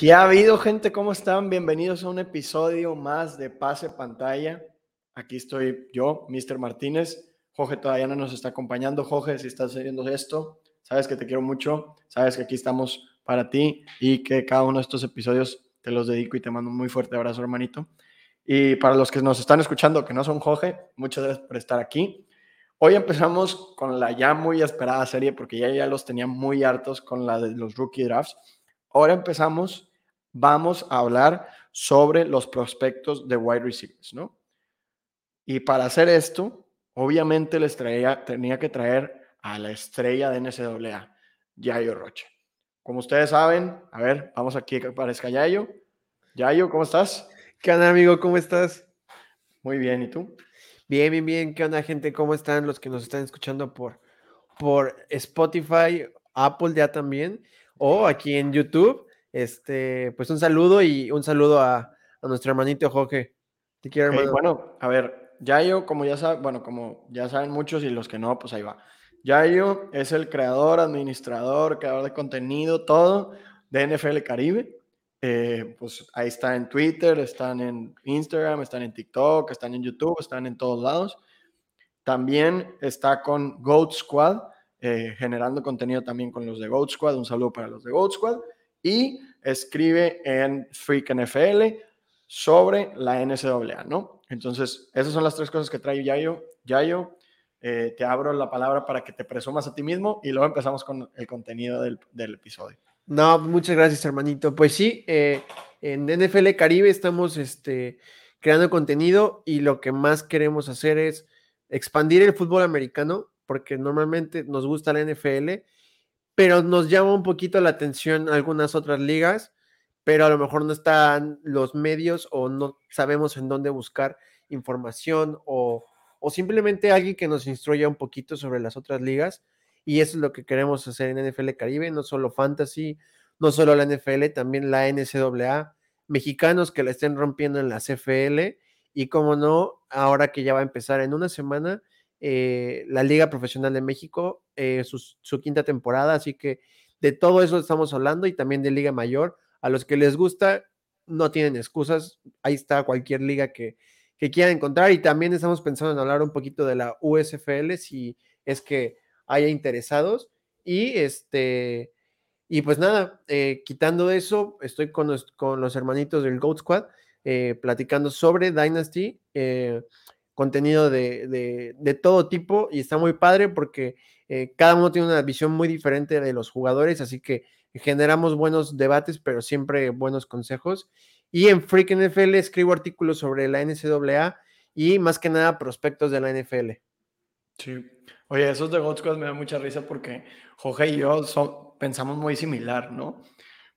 ¿Qué ha habido, gente? ¿Cómo están? Bienvenidos a un episodio más de Pase Pantalla. Aquí estoy yo, Mr. Martínez. Jorge todavía no nos está acompañando. Jorge, si estás haciendo esto, sabes que te quiero mucho, sabes que aquí estamos para ti y que cada uno de estos episodios te los dedico y te mando un muy fuerte abrazo, hermanito. Y para los que nos están escuchando, que no son Jorge, muchas gracias por estar aquí. Hoy empezamos con la ya muy esperada serie, porque ya, ya los tenía muy hartos con la de los rookie drafts. Ahora empezamos, vamos a hablar sobre los prospectos de wide receivers, ¿no? Y para hacer esto, obviamente les traía, tenía que traer a la estrella de NCAA, Yayo Rocha. Como ustedes saben, a ver, vamos aquí que aparezca Yayo. Yayo, ¿cómo estás? ¿Qué onda, amigo? ¿Cómo estás? Muy bien, ¿y tú? Bien, bien, bien. ¿Qué onda, gente? ¿Cómo están los que nos están escuchando por, por Spotify, Apple ya también, o aquí en YouTube? Este, pues un saludo y un saludo a, nuestro hermanito Jorge. Te quiero, hermano. bueno, a ver, Yayo, como ya saben, bueno, como ya saben muchos y los que no, pues ahí va. Yayo es el creador, administrador, creador de contenido, todo de NFL Caribe. Eh, pues ahí está en Twitter, están en Instagram, están en TikTok, están en YouTube, están en todos lados. También está con Goat Squad, eh, generando contenido también con los de Goat Squad. Un saludo para los de Goat Squad. Y escribe en Freak NFL sobre la NCAA, ¿no? Entonces, esas son las tres cosas que trae Yayo. Yayo, eh, te abro la palabra para que te presumas a ti mismo y luego empezamos con el contenido del, del episodio. No, muchas gracias, hermanito. Pues sí, eh, en NFL Caribe estamos este, creando contenido y lo que más queremos hacer es expandir el fútbol americano, porque normalmente nos gusta la NFL, pero nos llama un poquito la atención algunas otras ligas, pero a lo mejor no están los medios o no sabemos en dónde buscar información o, o simplemente alguien que nos instruya un poquito sobre las otras ligas. Y eso es lo que queremos hacer en NFL Caribe, no solo fantasy, no solo la NFL, también la NCAA, mexicanos que la estén rompiendo en la CFL y como no, ahora que ya va a empezar en una semana eh, la Liga Profesional de México, eh, su, quinta temporada, así que de todo eso estamos hablando y también de Liga Mayor. A los que les gusta, no tienen excusas, ahí está cualquier liga que, que quieran encontrar y también estamos pensando en hablar un poquito de la USFL si es que haya interesados. Y este, y pues nada, eh, quitando eso, estoy con los, con los hermanitos del Goat Squad eh, platicando sobre Dynasty, eh, contenido de, de, todo tipo y está muy padre porque cada uno tiene una visión muy diferente de los jugadores, así que generamos buenos debates, pero siempre buenos consejos. Y en Freak NFL escribo artículos sobre la NCAA y más que nada prospectos de la NFL. Sí. Oye, esos de God me dan mucha risa porque Jorge y yo pensamos muy similar, ¿no?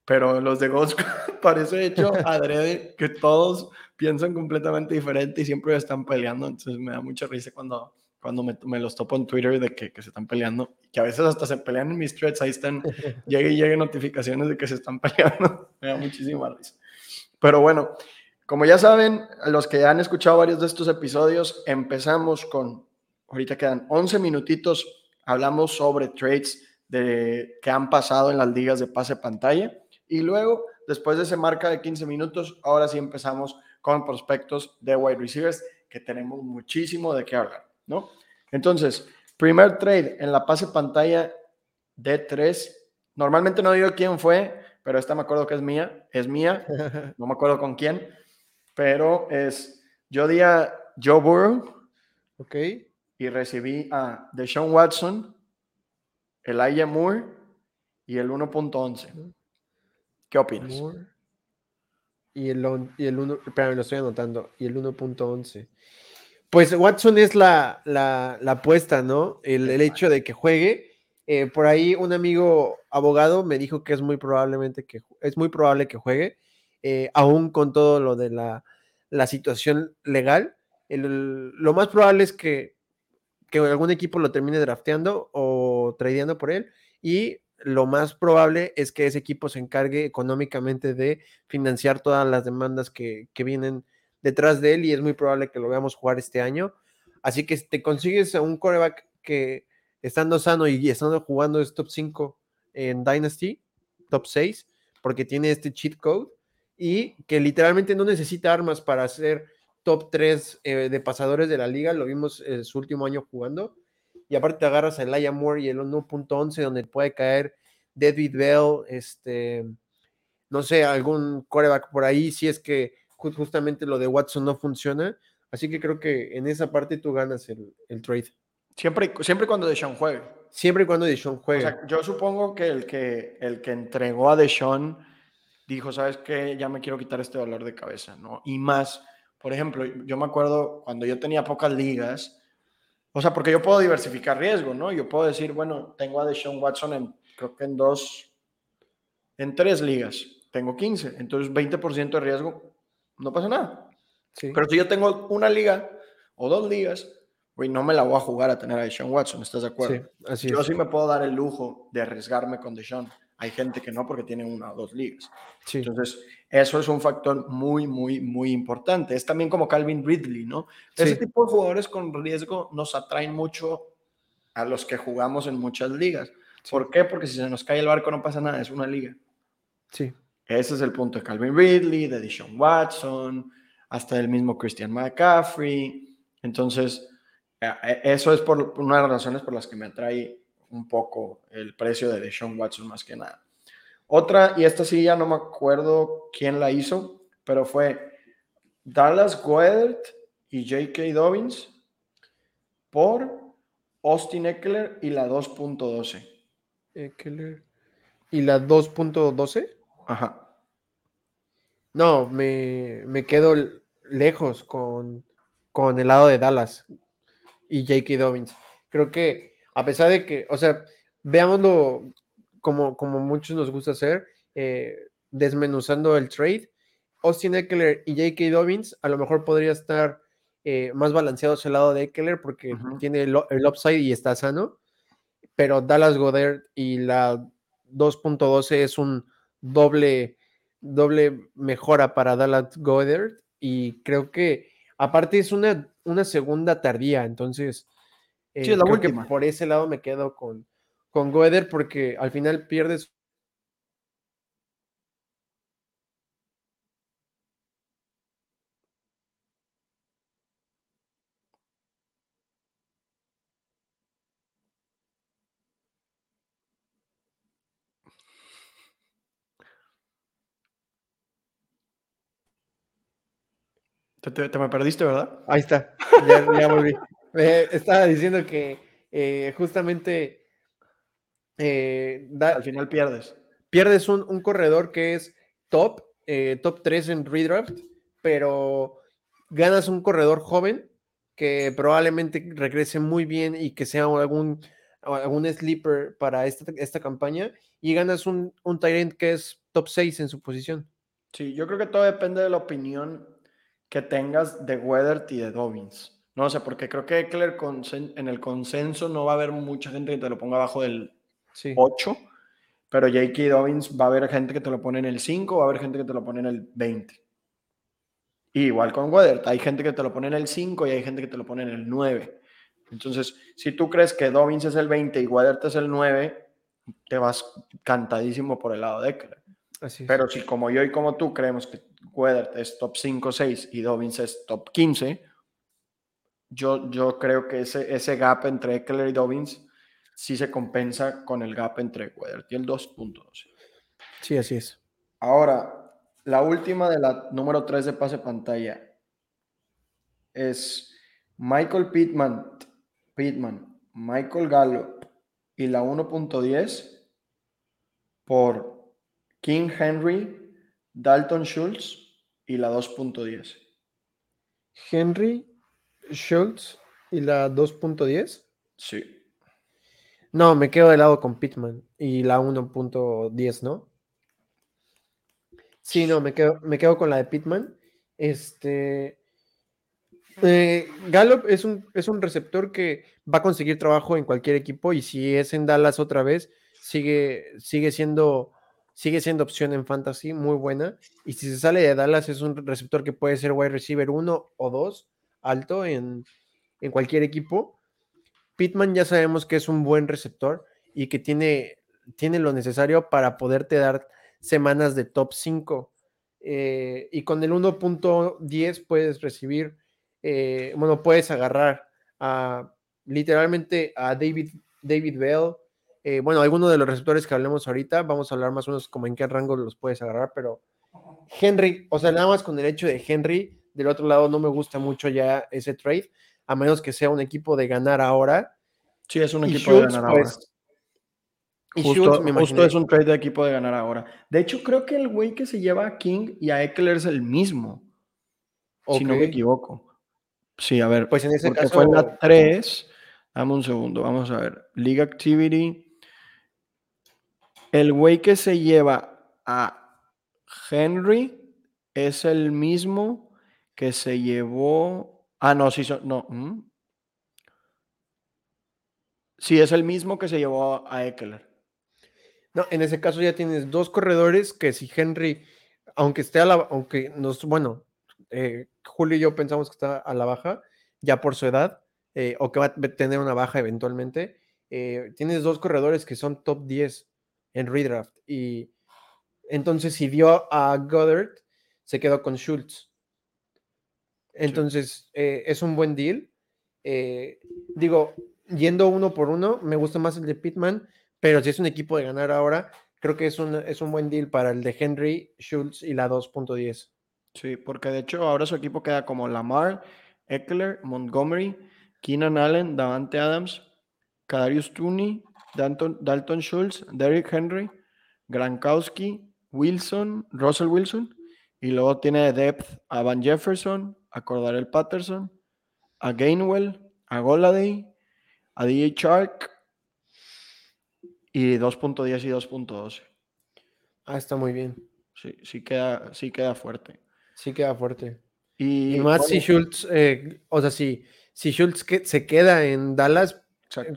Pero los de God parece hecho adrede que todos piensan completamente diferente y siempre están peleando. Entonces me da mucha risa cuando, cuando me, me los topo en Twitter de que, que, se están peleando. Que a veces hasta se pelean en mis threads. Ahí están, llegue y llegue notificaciones de que se están peleando. me da muchísima risa. Pero bueno, como ya saben, los que ya han escuchado varios de estos episodios, empezamos con Ahorita quedan 11 minutitos. Hablamos sobre trades de, que han pasado en las ligas de pase pantalla. Y luego, después de ese marca de 15 minutos, ahora sí empezamos con prospectos de wide receivers, que tenemos muchísimo de qué hablar, ¿no? Entonces, primer trade en la pase pantalla de 3. Normalmente no digo quién fue, pero esta me acuerdo que es mía. Es mía. No me acuerdo con quién. Pero es, yo di a Joe Burrow. Ok y recibí a Deshaun Watson, Elijah Moore y el 1.11. ¿Qué opinas? Y el, y el 1, espérame, lo estoy anotando, y el 1.11. Pues Watson es la, la, la apuesta, ¿no? El, el, hecho de que juegue. Eh, por ahí un amigo abogado me dijo que es muy probablemente que es muy probable que juegue, eh, aún con todo lo de la, la situación legal. El, lo más probable es que que algún equipo lo termine drafteando o tradeando por él y lo más probable es que ese equipo se encargue económicamente de financiar todas las demandas que, vienen detrás de él y es muy probable que lo veamos jugar este año. Así que te consigues a un coreback que estando sano y estando jugando es top 5 en Dynasty, top 6, porque tiene este cheat code y que literalmente no necesita armas para ser top 3 eh, de pasadores de la liga, lo vimos en su último año jugando, y aparte te agarras a Elijah Moore y el 1.11 donde puede caer David Bell, este, no sé, algún coreback por ahí, si es que justamente lo de Watson no funciona, así que creo que en esa parte tú ganas el, trade. Siempre, siempre cuando Deshaun juegue. Siempre y cuando Deshaun juegue. yo supongo que el que, el que entregó a Deshaun dijo, ¿sabes qué? Ya me quiero quitar este dolor de cabeza, ¿no? Y más, por ejemplo, yo me acuerdo cuando yo tenía pocas ligas, o sea, porque yo puedo diversificar riesgo, ¿no? Yo puedo decir, bueno, tengo a Deshaun Watson en, creo que en dos, en tres ligas, tengo 15, entonces 20% de riesgo, no pasa nada. Sí. Pero si yo tengo una liga o dos ligas, güey, no me la voy a jugar a tener a Deshaun Watson, ¿estás de acuerdo? Sí, así yo sí me puedo dar el lujo de arriesgarme con Deshaun. Hay gente que no porque tiene una o dos ligas. Entonces, eso es un factor muy, muy, muy importante. Es también como Calvin Ridley, ¿no? Ese tipo de jugadores con riesgo nos atraen mucho a los que jugamos en muchas ligas. ¿Por qué? Porque si se nos cae el barco no pasa nada, es una liga. Sí. Ese es el punto de Calvin Ridley, de Deshaun Watson, hasta el mismo Christian McCaffrey. Entonces, eh, eh, eso es por una de las razones por las que me atrae un poco el precio de Deshaun Watson más que nada. Otra, y esta sí ya no me acuerdo quién la hizo, pero fue Dallas Goedert y J.K. Dobbins por Austin Eckler y la 2.12. Eckler y la 2.12. Ajá. No, me, me, quedo lejos con, con el lado de Dallas y J.K. Dobbins. Creo que a pesar de que, o sea, veámoslo como, como muchos nos gusta hacer, eh, desmenuzando el trade, Austin Eckler y J.K. Dobbins a lo mejor podría estar eh, más balanceados el lado de Eckler porque tiene el, upside y está sano, pero Dallas Goddard y la 2.12 es un doble, doble mejora para Dallas Goddard y creo que aparte es una, una segunda tardía, entonces sí, es la eh, última. por ese lado me quedo con, con porque al final pierdes Te, me perdiste, ¿verdad? Ahí está, ya, ya volví estaba diciendo que eh, justamente eh, al final pierdes. Pierdes un, corredor que es top, eh, top 3 en redraft, pero ganas un corredor joven que probablemente regrese muy bien y que sea algún, algún sleeper para esta, esta campaña y ganas un, un Tyrant que es top 6 en su posición. Sí, yo creo que todo depende de la opinión que tengas de Weathert y de Dobbins. No sé, porque creo que Eckler en el consenso no va a haber mucha gente que te lo ponga abajo del 8, pero J.K. Dobbins va a haber gente que te lo pone en el 5, va a haber gente que te lo pone en el 20. igual con Weather, hay gente que te lo pone en el 5 y hay gente que te lo pone en el 9. Entonces, si tú crees que Dobbins es el 20 y Weather es el 9, te vas cantadísimo por el lado de Eckler. Pero si como yo y como tú creemos que Weather es top 5 6 y Dobbins es top 15, yo, yo creo que ese, ese gap entre Eckler y Dobbins sí se compensa con el gap entre Weather y el 2.12. Sí, así es. Ahora, la última de la número 3 de pase pantalla es Michael Pittman, Pittman, Michael Gallup y la 1.10 por King Henry, Dalton Schultz y la 2.10. Henry, Schultz y la 2.10. Sí. No, me quedo de lado con Pittman y la 1.10, ¿no? Sí, no, me quedo, me quedo con la de Pittman. Este. Eh, Gallup es un, es un receptor que va a conseguir trabajo en cualquier equipo y si es en Dallas otra vez, sigue, sigue, siendo, sigue siendo opción en fantasy muy buena. Y si se sale de Dallas, es un receptor que puede ser wide receiver 1 o 2 alto en, cualquier equipo. Pittman ya sabemos que es un buen receptor y que tiene, tiene lo necesario para poderte dar semanas de top 5. Eh, y con el 1.10 puedes recibir, eh, bueno, puedes agarrar a literalmente a David, David Bell. Eh, bueno, alguno de los receptores que hablemos ahorita, vamos a hablar más o menos como en qué rango los puedes agarrar, pero Henry, o sea, nada más con el hecho de Henry, del otro lado no me gusta mucho ya ese trade, a menos que sea un equipo de ganar ahora. Sí, es un equipo de ganar ahora. Pues, y justo, es un trade de equipo de ganar ahora. De hecho, creo que el güey que se lleva a King y a Eckler es el mismo. Si no me equivoco. Sí, a ver. Pues en ese caso. Fue la 3. Dame un segundo, vamos a ver. League Activity. El güey que se lleva a Henry es el mismo que se llevó. Ah, no, sí, no. ¿mm? Sí, es el mismo que se llevó a Eckler. No, en ese caso ya tienes dos corredores que si Henry, aunque esté a la, aunque nos, bueno, eh, Julio y yo pensamos que está a la baja, ya por su edad, eh, o que va a tener una baja eventualmente, eh, tienes dos corredores que son top 10 en redraft. Y entonces, si dio a Goddard, se quedó con Schultz. Entonces, es un buen deal. digo, yendo uno por uno, me gusta más el de Pittman pero si es un equipo de ganar ahora, creo que es un, es un buen deal para el de Henry, Schultz y la 2.10. Sí, porque de hecho ahora su equipo queda como Lamar, Eckler, Montgomery, Keenan Allen, Davante Adams, Kadarius Tooney, Dalton, Dalton Schultz, Derrick Henry, Grankowski, Wilson, Russell Wilson, y luego tiene de depth a Van Jefferson, a Cordarel Patterson, a Gainwell, a Goladay, a DJ Chark, y 2.10 y 2.12. Ah, está muy bien. Sí, sí queda, sí queda fuerte. Sí queda fuerte. Y, más si Schultz, eh, o sea, si, si Schultz se queda en Dallas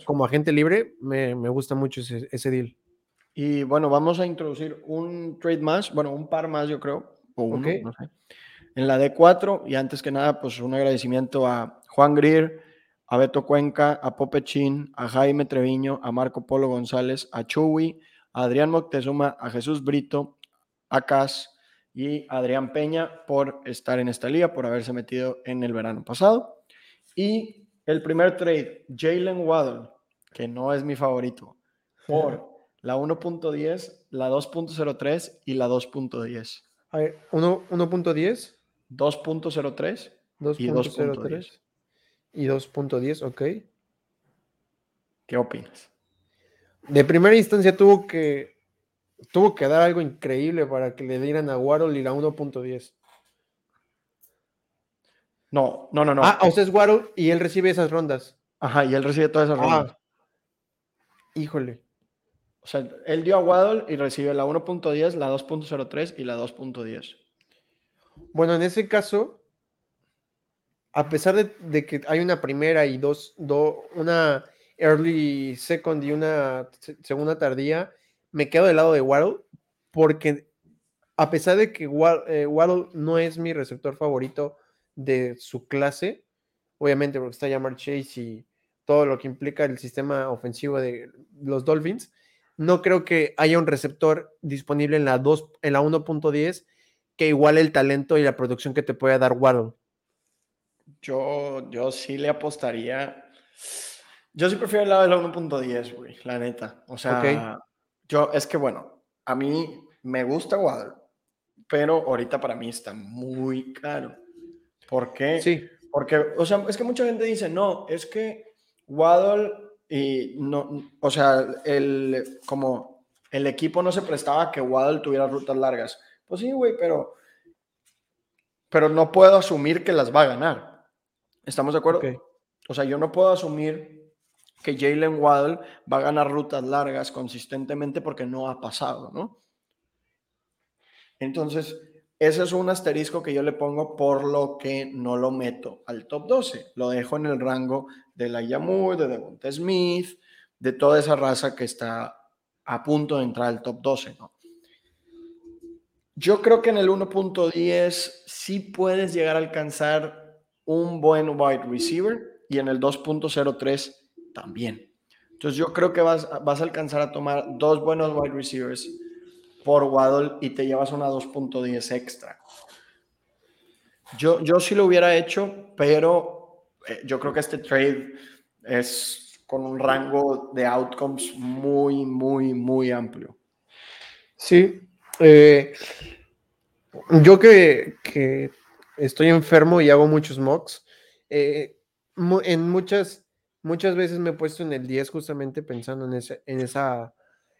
como agente libre, me, gusta mucho ese, deal. Y bueno, vamos a introducir un trade más, bueno, un par más yo creo, o uno, no sé. En la D4, y antes que nada, pues un agradecimiento a Juan Grier, a Beto Cuenca, a Popechín, a Jaime Treviño, a Marco Polo González, a Chuy, a Adrián Moctezuma, a Jesús Brito, a Cas y a Adrián Peña por estar en esta liga, por haberse metido en el verano pasado. Y el primer trade, Jalen Waddle, que no es mi favorito, por la 1.10, la 2.03 y la 2.10. A ver, 1.10, 2.03 y 2.03 y 2.10, ok. ¿Qué opinas? De primera instancia tuvo que tuvo que dar algo increíble para que le dieran a Waddle y la 1.10. No, no, no, no. Ah, o sea, es Waddle y él recibe esas rondas. Ajá, y él recibe todas esas rondas. Ah. Híjole. O sea, él dio a Waddle y recibe la 1.10, la 2.03 y la 2.10. Bueno, en ese caso, a pesar de, que hay una primera y dos, una early second y una segunda tardía, me quedo del lado de Waddle porque a pesar de que eh, Waddle, no es mi receptor favorito de su clase, obviamente porque está Jamar Chase y todo lo que implica el sistema ofensivo de los Dolphins, no creo que haya un receptor disponible en la 2 en la 1.10 que iguale el talento y la producción que te pueda dar Waddle. Yo, yo sí le apostaría. Yo sí prefiero el lado de la 1.10, güey, la neta. O sea, yo, es que bueno, a mí me gusta Waddle, pero ahorita para mí está muy caro. ¿Por qué? Sí. Porque, o sea, es que mucha gente dice, no, es que Waddle y no, o sea, el, como el equipo no se prestaba a que Waddle tuviera rutas largas. Pues sí, güey, pero, pero no puedo asumir que las va a ganar. ¿Estamos de acuerdo? O sea, yo no puedo asumir que Jalen Waddle va a ganar rutas largas consistentemente porque no ha pasado, ¿no? Entonces, ese es un asterisco que yo le pongo por lo que no lo meto al top 12. Lo dejo en el rango de la Yamur, de Devonta Smith, de toda esa raza que está a punto de entrar al top 12, ¿no? Yo creo que en el 1.10 sí puedes llegar a alcanzar un buen wide receiver y en el 2.03 también. Entonces yo creo que vas a alcanzar a tomar dos buenos wide receivers por Waddle y te llevas una 2.10 extra. Yo, yo sí lo hubiera hecho, pero eh, yo creo que este trade es con un rango de outcomes muy, muy, muy amplio. Sí. Eh, yo que, que, estoy enfermo y hago muchos mocks, eh, en muchas, muchas veces me he puesto en el 10 justamente pensando en, ese, en esa,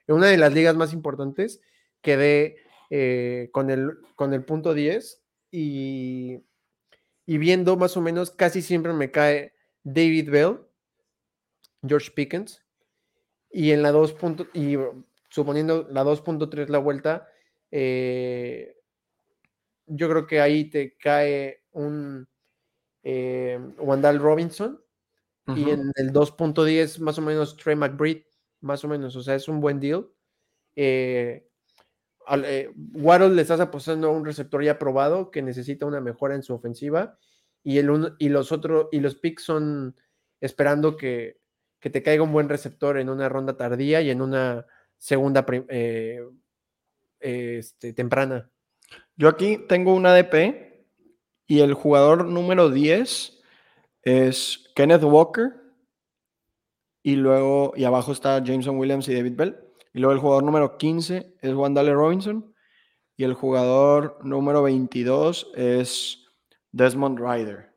en una de las ligas más importantes, quedé eh, con, el, con el punto 10 y, y viendo más o menos casi siempre me cae David Bell, George Pickens, y en la 2. y suponiendo la 2.3 la vuelta, eh, yo creo que ahí te cae un eh, Wandal Robinson y en el 2.10 más o menos Trey McBride, más o menos, o sea, es un buen deal. Eh, eh, Waddle le estás apostando a un receptor ya probado que necesita una mejora en su ofensiva y, el y los otros y los picks son esperando que, que, te caiga un buen receptor en una ronda tardía y en una segunda eh, este, temprana. Yo aquí tengo un ADP y el jugador número 10 es Kenneth Walker y luego y abajo está Jameson Williams y David Bell. Y luego el jugador número 15 es Wandale Robinson. Y el jugador número 22 es Desmond Ryder.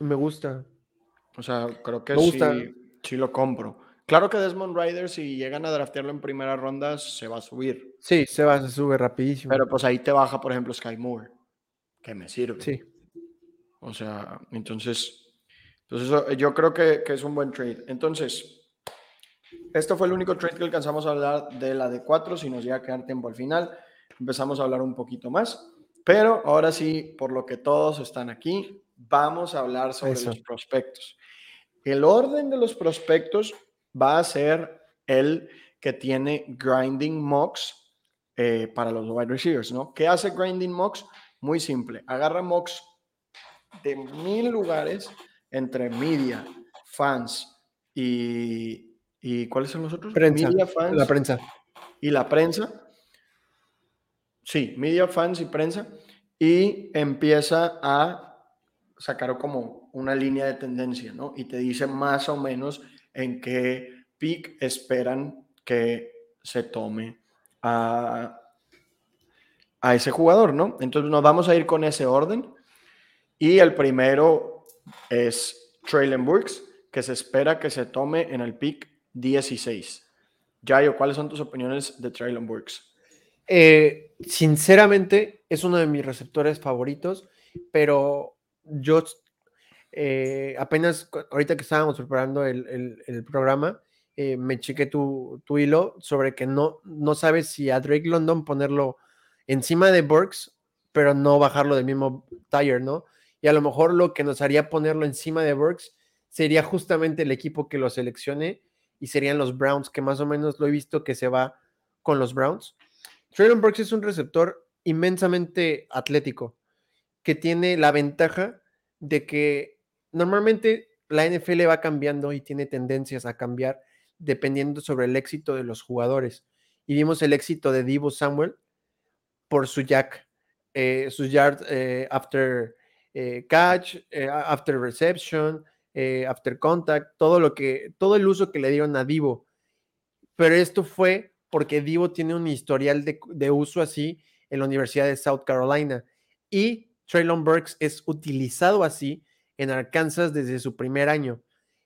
Me gusta. O sea, creo que sí, sí, lo compro. Claro que Desmond Ryder, si llegan a draftearlo en primera ronda, se va a subir. Sí, se va, a subir rapidísimo. Pero pues ahí te baja, por ejemplo, Sky Moore, que me sirve. Sí. O sea, entonces, entonces yo creo que, que es un buen trade. Entonces, esto fue el único trade que alcanzamos a hablar de la de 4. Si nos llega a quedar tiempo al final, empezamos a hablar un poquito más. Pero ahora sí, por lo que todos están aquí, vamos a hablar sobre los prospectos. El orden de los prospectos va a ser el que tiene Grinding Mocks eh, para los wide receivers, ¿no? ¿Qué hace Grinding Mocks? Muy simple. Agarra mocks de mil lugares entre media, fans y, ¿Y cuáles son los otros? Prensa. la prensa. Y la prensa. Sí, media fans y prensa. Y empieza a sacar como una línea de tendencia, ¿no? Y te dice más o menos en qué peak esperan que se tome a, a ese jugador, ¿no? Entonces nos vamos a ir con ese orden. Y el primero es Traylon Burks, que se espera que se tome en el pick 16. Yayo, ¿cuáles son tus opiniones de Traylon Burks? Eh, sinceramente, es uno de mis receptores favoritos, pero yo eh, apenas, ahorita que estábamos preparando el, programa, eh, me chequé tu, tu, hilo sobre que no, no sabes si a Drake London ponerlo encima de Burks, pero no bajarlo del mismo tire, ¿no? Y a lo mejor lo que nos haría ponerlo encima de Burks sería justamente el equipo que lo seleccione y serían los Browns, que más o menos lo he visto que se va con los Browns. Traylon Burks es un receptor inmensamente atlético, que tiene la ventaja de que normalmente la NFL va cambiando y tiene tendencias a cambiar dependiendo sobre el éxito de los jugadores. Y vimos el éxito de Divo Samuel por su jack, eh, sus yards eh, after eh, catch, after reception, eh, after contact, todo lo que, todo el uso que le dieron a Divo. Pero esto fue porque Divo tiene un historial de, uso así en la Universidad de South Carolina y Traylon Burks es utilizado así en Arkansas desde su primer año.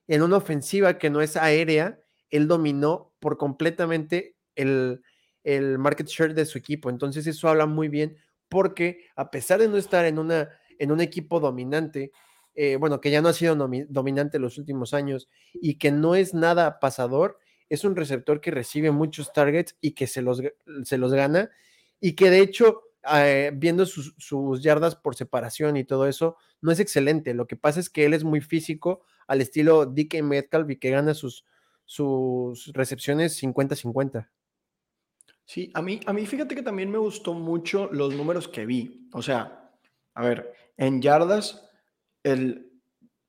En una ofensiva que no es aérea, él dominó por completamente el, el market share de su equipo. Entonces eso habla muy bien porque a pesar de no estar en, una, en un equipo dominante, eh, bueno, que ya no ha sido dominante los últimos años y que no es nada pasador, es un receptor que recibe muchos targets y que se los, se los gana y que de hecho, eh, viendo sus, yardas por separación y todo eso, no es excelente. Lo que pasa es que él es muy físico al estilo DK Metcalf y que gana sus, sus recepciones 50-50. Sí, a mí, a mí fíjate que también me gustó mucho los números que vi. O sea, a ver, en yardas el,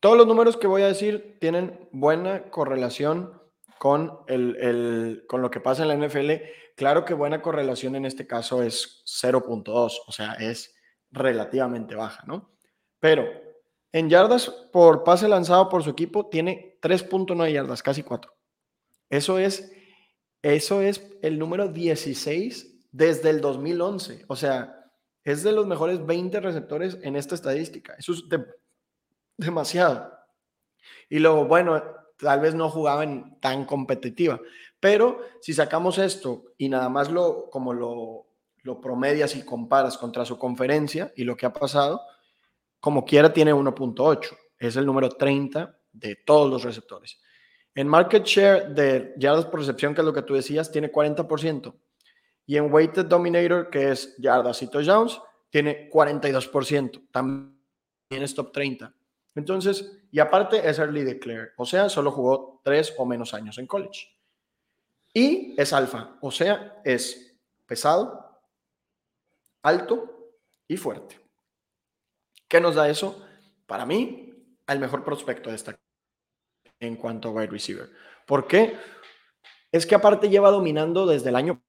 todos los números que voy a decir tienen buena correlación con, el, con lo que pasa en la NFL, claro que buena correlación en este caso es 0.2, o sea, es relativamente baja, ¿no? Pero en yardas por pase lanzado por su equipo tiene 3.9 yardas, casi 4. Eso es, eso es el número 16 desde el 2011. O sea, es de los mejores 20 receptores en esta estadística. Eso es demasiado. Y luego, bueno, tal vez no jugaban tan competitiva, pero si sacamos esto y nada más lo como lo, lo promedias y comparas contra su conferencia y lo que ha pasado, como quiera tiene 1.8, es el número 30 de todos los receptores. En market share de yardas por recepción, que es lo que tú decías, tiene 40%. Y en weighted dominator, que es yardas y touchdowns, tiene 42%. También es top 30. Entonces, y aparte es early declare, o sea, solo jugó tres o menos años en college. Y es alfa, o sea, es pesado, alto y fuerte. ¿Qué nos da eso? Para mí, el mejor prospecto de esta en cuanto a wide receiver. ¿Por qué? Es que aparte lleva dominando desde el año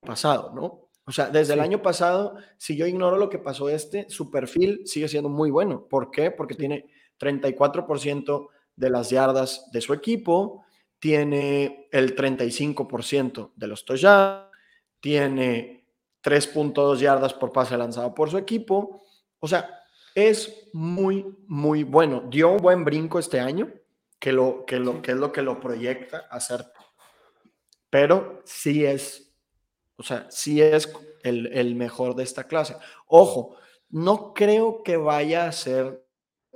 pasado, ¿no? O sea, desde el año pasado, si yo ignoro lo que pasó este, su perfil sigue siendo muy bueno. ¿Por qué? Porque tiene 34% de las yardas de su equipo, tiene el 35% de los touchdowns, tiene 3.2 yardas por pase lanzado por su equipo. O sea, es muy, muy bueno. Dio un buen brinco este año, que, lo, que, lo, que es lo que lo proyecta a hacer. Pero sí es, o sea, sí es el, el mejor de esta clase. Ojo, no creo que vaya a ser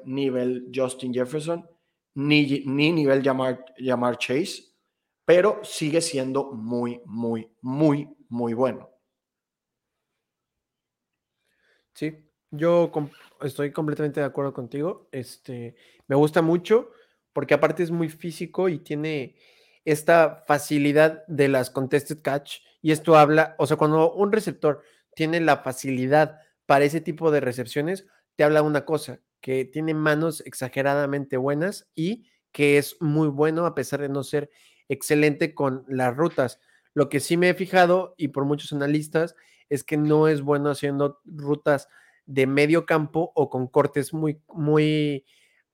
nivel Justin Jefferson, ni, ni nivel llamar Chase, pero sigue siendo muy, muy, muy, muy bueno. Sí, yo estoy completamente de acuerdo contigo. Este, me gusta mucho porque aparte es muy físico y tiene esta facilidad de las contested catch y esto habla, o sea, cuando un receptor tiene la facilidad para ese tipo de recepciones, te habla una cosa, que tiene manos exageradamente buenas y que es muy bueno a pesar de no ser excelente con las rutas. Lo que sí me he fijado y por muchos analistas es que no es bueno haciendo rutas de medio campo o con cortes muy, muy,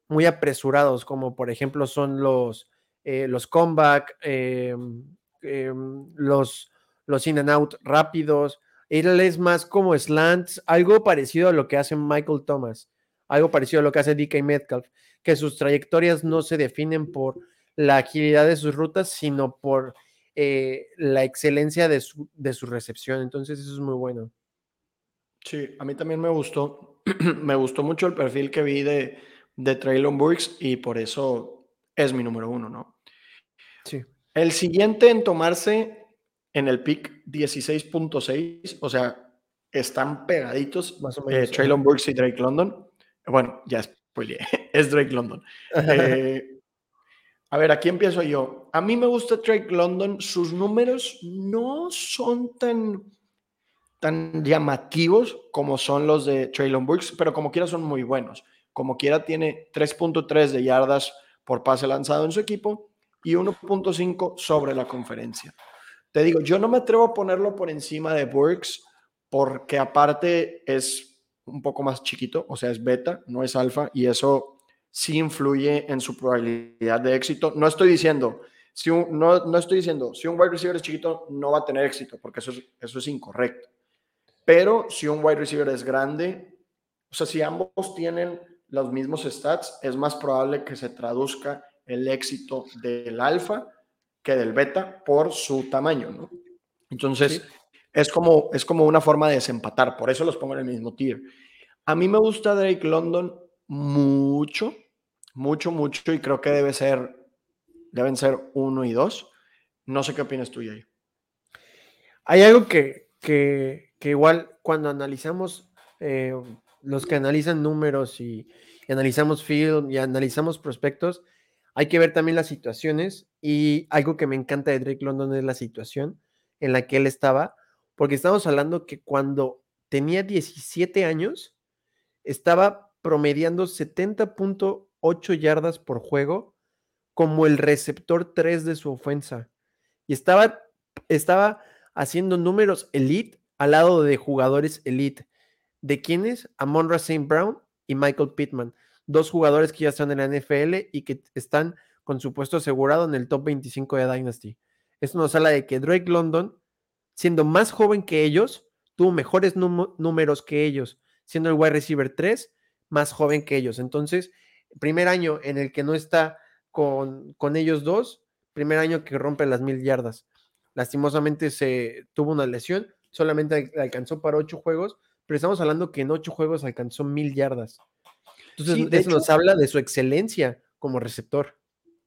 muy apresurados, como por ejemplo son los, eh, los comeback, em, em, los, los in and out rápidos. Él es más como slants, algo parecido a lo que hace Michael Thomas, algo parecido a lo que hace DK Metcalf, que sus trayectorias no se definen por la agilidad de sus rutas, sino por eh, la excelencia de su, de su recepción. Entonces, eso es muy bueno. Sí, a mí también me gustó, me gustó mucho el perfil que vi de, de Traylon Burks y por eso es mi número uno, ¿no? Sí. El siguiente en tomarse en el pick 16.6, o sea, están pegaditos Más o menos, eh, Traylon Burks y Drake London. Bueno, ya spoileé, es Drake London. Eh, a ver, aquí empiezo yo. A mí me gusta Drake London, sus números no son tan tan llamativos como son los de Traylon Burks, pero como quiera son muy buenos. Como quiera tiene 3.3 de yardas por pase lanzado en su equipo y 1.5 sobre la conferencia. Te digo, yo no me atrevo a ponerlo por encima de Burks porque aparte es un poco más chiquito, o sea, es beta, no es alfa, y eso sí influye en su probabilidad de éxito. No estoy diciendo, si no, no estoy diciendo, si un wide receiver es chiquito, no va a tener éxito, porque eso eso es incorrecto. Pero si un wide receiver es grande, o sea, si ambos tienen los mismos stats, es más probable que se traduzca el éxito del alfa que del beta por su tamaño, ¿no? Entonces, es, como, es como una forma de desempatar, por eso los pongo en el mismo tier. A mí me gusta Drake London mucho, mucho, mucho, y creo que debe ser, deben ser uno y dos. No sé qué opinas tú, Jay. Hay algo que, que, que igual cuando analizamos, eh, los que analizan números y, analizamos film y analizamos prospectos, hay que ver también las situaciones y algo que me encanta de Drake London es la situación en la que él estaba, porque estamos hablando que cuando tenía 17 años, estaba promediando 70.8 yardas por juego como el receptor 3 de su ofensa. Y estaba, estaba haciendo números elite al lado de jugadores elite. ¿De quiénes? Amon St. Brown y Michael Pittman. Dos jugadores que ya están en la NFL y que están con su puesto asegurado en el top 25 de Dynasty. Esto nos habla de que Drake London, siendo más joven que ellos, tuvo mejores números que ellos, siendo el wide receiver 3 más joven que ellos. Entonces, primer año en el que no está con, con ellos dos, primer año que rompe las mil yardas. Lastimosamente se tuvo una lesión, solamente alcanzó para ocho juegos, pero estamos hablando que en ocho juegos alcanzó mil yardas. Entonces, eso nos habla de su excelencia como receptor.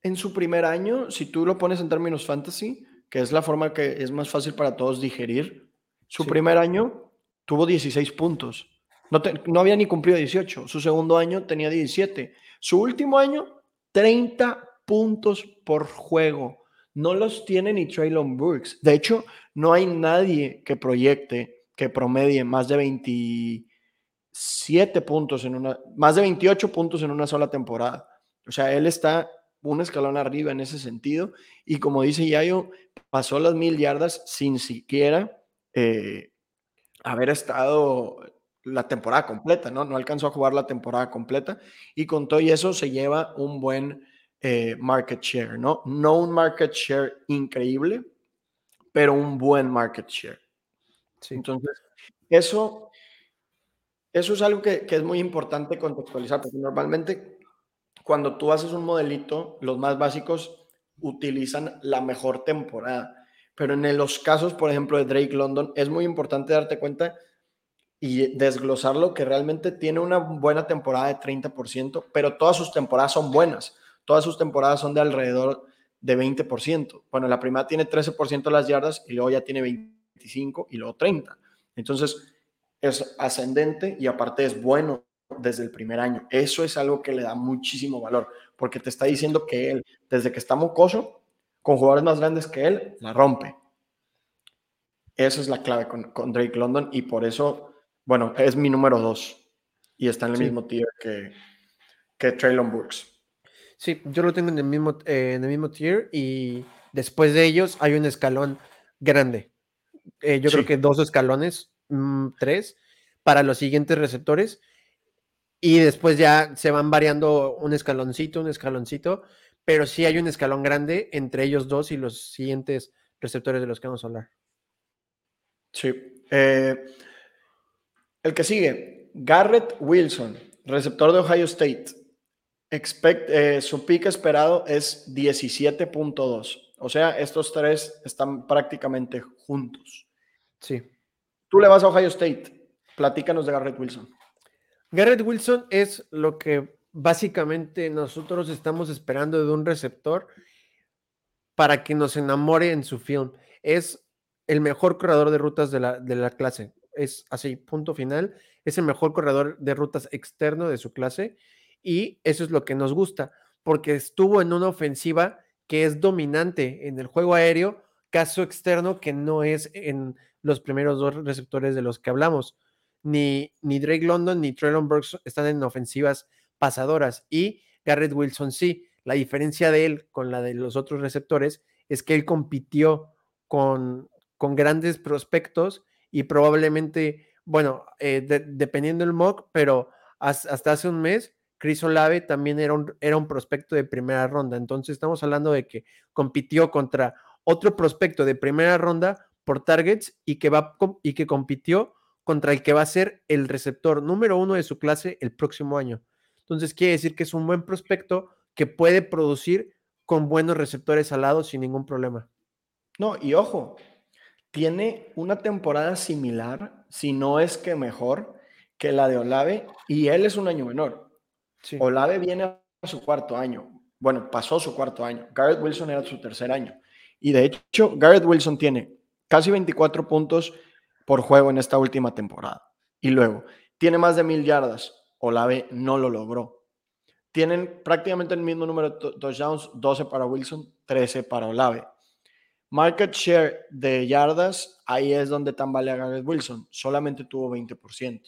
En su primer año, si tú lo pones en términos fantasy, que es la forma que es más fácil para todos digerir, su primer año tuvo 16 puntos. No, no, había ni cumplido 18. Su segundo año tenía 17. Su último año, 30 puntos por juego. No los tiene ni Traylon Burks. De hecho, no hay nadie que proyecte, que promedie más de 27 puntos en una, más de 28 puntos en una sola temporada. O sea, él está un escalón arriba en ese sentido. Y como dice Yayo, pasó las mil yardas sin siquiera eh, haber estado la temporada completa, ¿no? No alcanzó a jugar la temporada completa y con todo y eso se lleva un buen eh, market share, ¿no? No un market share increíble, pero un buen market share. Entonces, eso, eso es algo que, que, es muy importante contextualizar, porque normalmente cuando tú haces un modelito, los más básicos utilizan la mejor temporada. Pero en los casos, por ejemplo, de Drake London, es muy importante darte cuenta y desglosarlo que realmente tiene una buena temporada de 30%, pero todas sus temporadas son buenas. Todas sus temporadas son de alrededor de 20%. Bueno, la primera tiene 13% de las yardas y luego ya tiene 25 y luego 30. Entonces, es ascendente y aparte es bueno desde el primer año. Eso es algo que le da muchísimo valor, porque te está diciendo que él, desde que está mocoso, con jugadores más grandes que él, la rompe. Esa es la clave con, Drake London y por eso, bueno, es mi número dos y está en el mismo tier que, que Traylon Burks. Sí, yo lo tengo en el mismo, eh, en el mismo tier y después de ellos hay un escalón grande. Eh, yo creo que dos escalones, mm, tres, para los siguientes receptores. Y después ya se van variando un escaloncito, un escaloncito, pero sí hay un escalón grande entre ellos dos y los siguientes receptores de los que vamos a hablar. Sí. Eh, el que sigue, Garrett Wilson, receptor de Ohio State. Expect, eh, su pick esperado es 17.2. O sea, estos tres están prácticamente juntos. Sí. Tú le vas a Ohio State. Platícanos de Garrett Wilson. Garrett Wilson es lo que básicamente nosotros estamos esperando de un receptor para que nos enamore en su film. Es el mejor corredor de rutas de la, de la clase. Es así, punto final. Es el mejor corredor de rutas externo de su clase y eso es lo que nos gusta, porque estuvo en una ofensiva que es dominante en el juego aéreo, caso externo que no es en los primeros dos receptores de los que hablamos. Ni, ni Drake London ni Traylon Burks están en ofensivas pasadoras y Garrett Wilson sí. La diferencia de él con la de los otros receptores es que él compitió con, con grandes prospectos y probablemente, bueno, eh, dependiendo del mock, pero hasta hace un mes Chris Olave también era un, era un prospecto de primera ronda. Entonces estamos hablando de que compitió contra otro prospecto de primera ronda por targets y que, va, y que compitió contra el que va a ser el receptor número uno de su clase el próximo año. Entonces quiere decir que es un buen prospecto que puede producir con buenos receptores al lado sin ningún problema. No, y ojo, tiene una temporada similar, si no es que mejor, que la de Olave, y él es un año menor. Olave viene a su cuarto año. Bueno, pasó su cuarto año. Garrett Wilson era su tercer año. Y de hecho, Garrett Wilson tiene casi 24 puntos por juego en esta última temporada. Y luego, tiene más de mil yardas. Olave no lo logró. Tienen prácticamente el mismo número de touchdowns, 12 para Wilson, 13 para Olave. Market share de yardas, ahí es donde tambalea Garrett Wilson. Solamente tuvo 20%.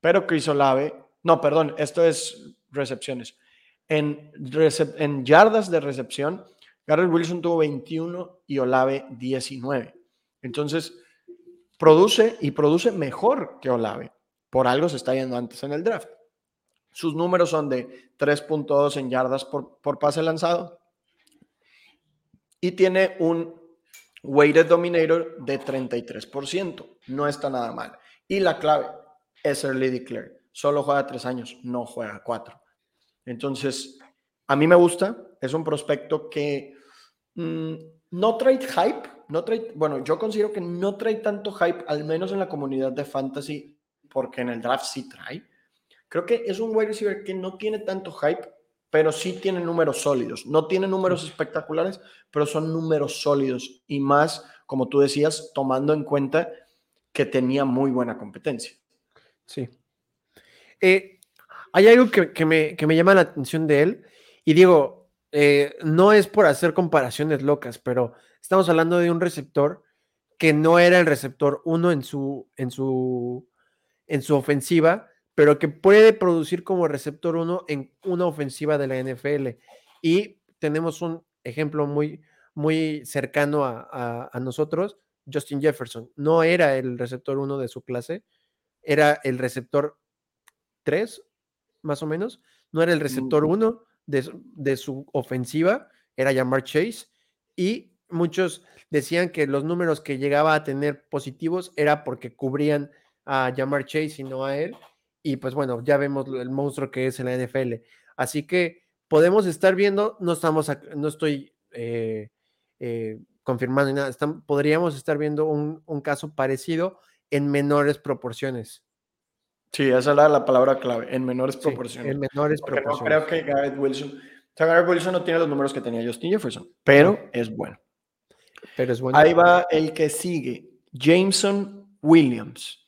Pero Chris Olave, no, perdón, esto es recepciones. En, en yardas de recepción, Garrett Wilson tuvo 21 y Olave 19. Entonces, produce y produce mejor que Olave. Por algo se está yendo antes en el draft. Sus números son de 3.2 en yardas por, por pase lanzado y tiene un weighted dominator de 33%. No está nada mal. Y la clave es early declare. Solo juega tres años, no juega cuatro. Entonces, a mí me gusta. Es un prospecto que mm, no trae hype. No trae, bueno, yo considero que no trae tanto hype, al menos en la comunidad de fantasy, porque en el draft sí trae. Creo que es un wide receiver que no tiene tanto hype, pero sí tiene números sólidos. No tiene números espectaculares, pero son números sólidos. Y más, como tú decías, tomando en cuenta que tenía muy buena competencia. Sí. Eh, hay algo que, me, llama la atención de él. Y digo, eh, no es por hacer comparaciones locas, pero estamos hablando de un receptor que no era el receptor uno en su, en su, en su ofensiva, pero que puede producir como receptor uno en una ofensiva de la NFL. Y tenemos un ejemplo muy, muy cercano a, nosotros, Justin Jefferson. No era el receptor uno de su clase, era el receptor 3, más o menos. No era el receptor uno de, de su ofensiva, era Jamar Chase. Y muchos decían que los números que llegaba a tener positivos era porque cubrían a Jamar Chase y no a él y pues bueno, ya vemos el monstruo que es en la NFL. Así que podemos estar viendo, no estamos, no estoy eh, eh, confirmando nada, podríamos estar viendo un, caso parecido en menores proporciones. Sí, esa era la palabra clave, en menores proporciones. En menores proporciones. No creo que Garrett Wilson, o sea, Garrett Wilson no tiene los números que tenía Justin Jefferson, pero es bueno. Pero es bueno. Ahí va el que sigue, Jameson Williams,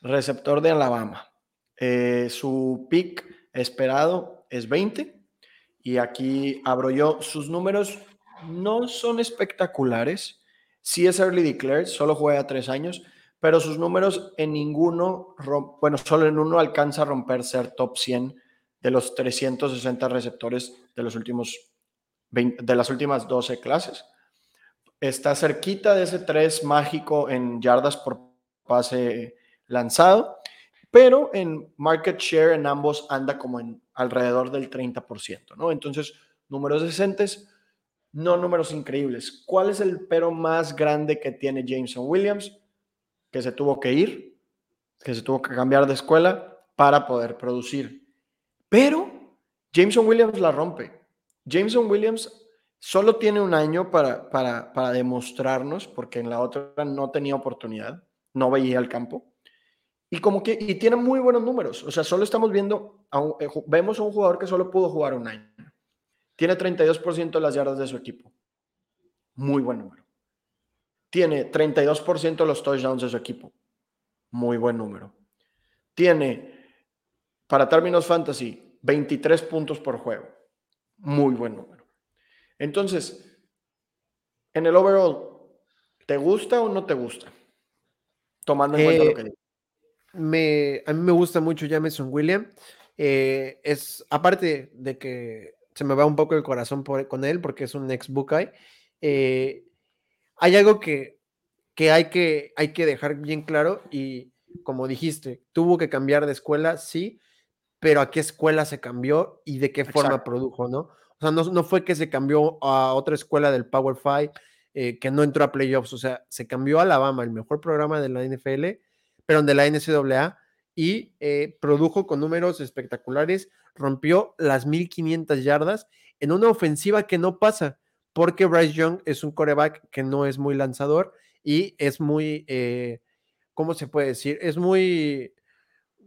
receptor de Alabama. Eh, su pick esperado es 20 y aquí abro yo. Sus números no son espectaculares. Sí es early declared, solo juega tres años, pero sus números en ninguno, bueno, solo en uno alcanza a romper ser top 100 de los 360 receptores de los últimos de las últimas 12 clases. Está cerquita de ese 3 mágico en yardas por pase lanzado pero en market share en ambos anda como en alrededor del 30%, ¿no? Entonces, números decentes, no números increíbles. ¿Cuál es el pero más grande que tiene Jameson Williams? Que se tuvo que ir, que se tuvo que cambiar de escuela para poder producir. Pero Jameson Williams la rompe. Jameson Williams solo tiene un año para, para, para demostrarnos, porque en la otra no tenía oportunidad, no veía el campo y como que, y tiene muy buenos números. O sea, solo estamos viendo, eh, vemos a un jugador que solo pudo jugar un año. Tiene 32% de las yardas de su equipo. Muy buen número. Tiene 32% de los touchdowns de su equipo. Muy buen número. Tiene, para términos fantasy, 23 puntos por juego. Muy buen número. Entonces, en el overall, ¿te gusta o no te gusta? Tomando en cuenta lo eh, que digo me, a mí me gusta mucho Jameson William. Eh, es, aparte de que se me va un poco el corazón con él porque es un ex Buckeye, eh, hay algo que, que, hay que hay que dejar bien claro y como dijiste, tuvo que cambiar de escuela, sí, pero a qué escuela se cambió y de qué forma produjo, ¿no? Sea, no, fue que se cambió a otra escuela del Power Five, eh, que no entró a playoffs, o sea, se cambió a Alabama, el mejor programa de la NFL, pero de la NCAA, y eh, produjo con números espectaculares, rompió las 1500 yardas en una ofensiva que no pasa, porque Bryce Young es un coreback que no es muy lanzador y es muy, eh, ¿cómo se puede decir? Es muy,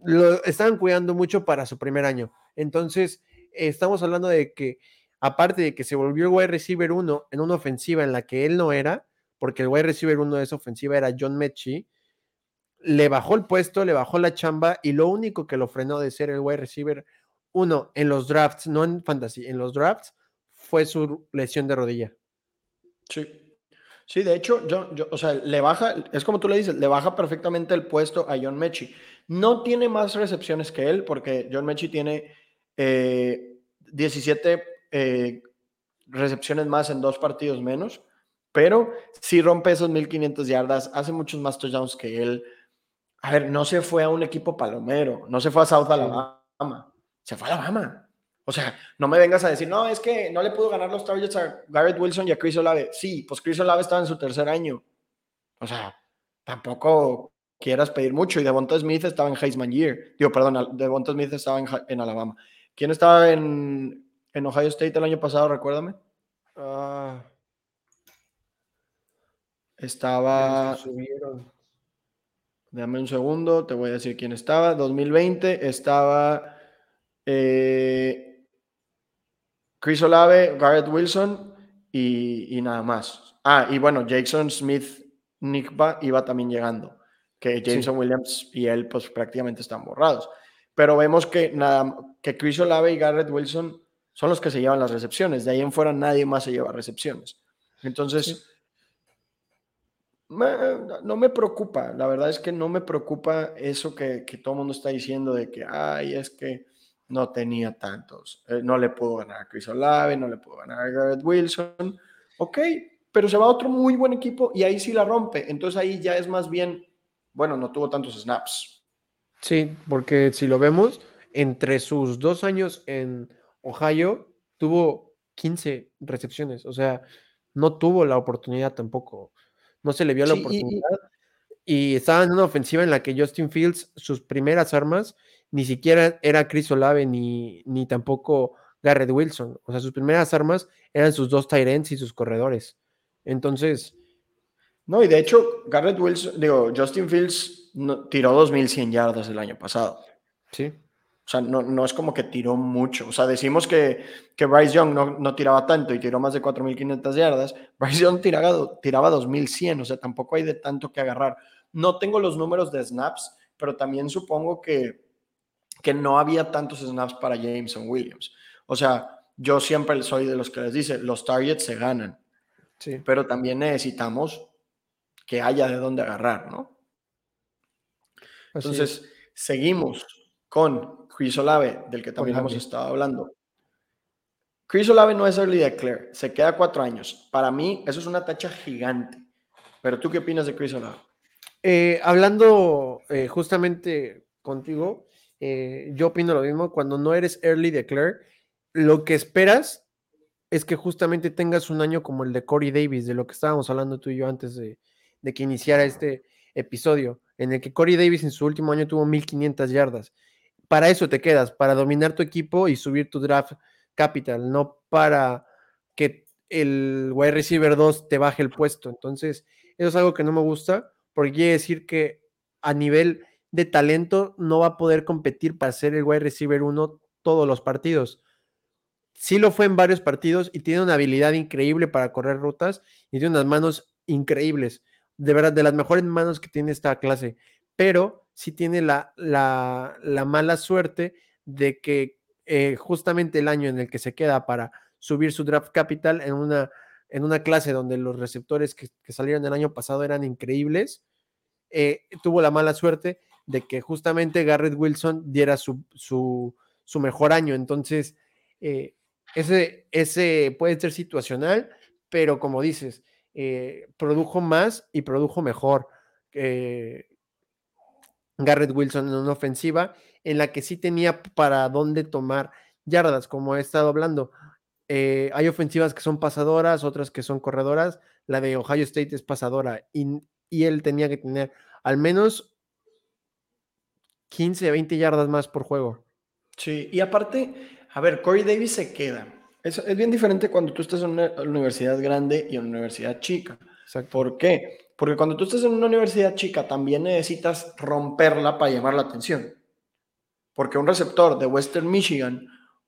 lo estaban cuidando mucho para su primer año. Entonces, estamos hablando de que, aparte de que se volvió el wide receiver 1 en una ofensiva en la que él no era, porque el wide receiver 1 de esa ofensiva era John Mechie, le bajó el puesto, le bajó la chamba y lo único que lo frenó de ser el wide receiver uno en los drafts, no en fantasy, en los drafts fue su lesión de rodilla. Sí. Sí, de hecho, o sea, le baja, es como tú le dices, le baja perfectamente el puesto a John Mechie. No tiene más recepciones que él, porque John Mechie tiene, eh, 17 eh, recepciones más en dos partidos menos, pero sí rompe esos 1500 yardas, hace muchos más touchdowns que él. A ver, no se fue a un equipo palomero, no se fue a South Alabama, se fue a Alabama. O sea, no me vengas a decir, no, es que no le pudo ganar los targets a Garrett Wilson y a Chris Olave. Sí, pues Chris Olave estaba en su tercer año. O sea, tampoco quieras pedir mucho. Y Devonta Smith estaba en Heisman Year. Digo, perdón, Devonta Smith estaba en, Alabama. ¿Quién estaba en, en, Ohio State el año pasado? Recuérdame. Ah. estaba. Dame un segundo, te voy a decir quién estaba. 2020 estaba eh, Chris Olave, Garrett Wilson y, y, nada más. Ah, y bueno, Jason Smith Nickba iba también llegando que Jameson Williams y él pues prácticamente están borrados. Pero vemos que, nada, que Chris Olave y Garrett Wilson son los que se llevan las recepciones. De ahí en fuera nadie más se lleva recepciones. Entonces, no me preocupa. La verdad es que no me preocupa eso que, que todo el mundo está diciendo de que, ay, es que no tenía tantos. Eh, no le puedo ganar a Chris Olave, no le puedo ganar a Garrett Wilson. Ok, pero se va a otro muy buen equipo y ahí sí la rompe. Entonces ahí ya es más bien bueno, no tuvo tantos snaps. Sí, porque si lo vemos, entre sus dos años en Ohio, tuvo 15 recepciones. O sea, no tuvo la oportunidad tampoco. No se le vio la oportunidad. Y, estaba en una ofensiva en la que Justin Fields, sus primeras armas, ni siquiera era Chris Olave ni, ni tampoco Garrett Wilson. O sea, sus primeras armas eran sus dos tight y sus corredores. Entonces, no, y de hecho, Garrett Wilson, digo, Justin Fields no, tiró 2100 yardas el año pasado. Sí. O sea, no, no es como que tiró mucho. O sea, decimos que, que Bryce Young no, no tiraba tanto y tiró más de 4500 yardas. Bryce Young tiraba, tiraba 2100, o sea, tampoco hay de tanto que agarrar. No tengo los números de snaps, pero también supongo que, que no había tantos snaps para Jameson Williams. O sea, yo siempre soy de los que les dice, los targets se ganan. Sí. Pero también necesitamos que haya de dónde agarrar, ¿no? Entonces, seguimos con Chris Olave, del que también hemos estado hablando. Chris Olave no es early declare, se queda cuatro años. Para mí, eso es una tacha gigante. Pero tú qué opinas de Chris Olave? Eh, hablando eh, justamente contigo, eh, yo opino lo mismo. Cuando no eres early declare, lo que esperas es que justamente tengas un año como el de Corey Davis, de lo que estábamos hablando tú y yo antes de, de que iniciara este episodio, en el que Corey Davis en su último año tuvo 1500 yardas. Para eso te quedas, para dominar tu equipo y subir tu draft capital, no para que el wide receiver 2 te baje el puesto. Entonces, eso es algo que no me gusta, porque quiere decir que a nivel de talento no va a poder competir para ser el wide receiver 1 todos los partidos. Sí lo fue en varios partidos y tiene una habilidad increíble para correr rutas y tiene unas manos increíbles de verdad, de las mejores manos que tiene esta clase, pero sí tiene la, la, mala suerte de que eh, justamente el año en el que se queda para subir su draft capital en una, en una clase donde los receptores que, salieron el año pasado eran increíbles, eh, tuvo la mala suerte de que justamente Garrett Wilson diera su, su, su mejor año. Entonces, eh, ese, ese puede ser situacional, pero como dices, produjo más y produjo mejor. Garrett Wilson en una ofensiva en la que sí tenía para dónde tomar yardas, como he estado hablando. Eh, hay ofensivas que son pasadoras, otras que son corredoras. La de Ohio State es pasadora y, y él tenía que tener al menos 15, 20 yardas más por juego. Sí, y aparte, a ver, Corey Davis se queda. Es, bien diferente cuando tú estás en una universidad grande y en una universidad chica. ¿Por qué? Porque cuando tú estás en una universidad chica también necesitas romperla para llamar la atención. Porque un receptor de Western Michigan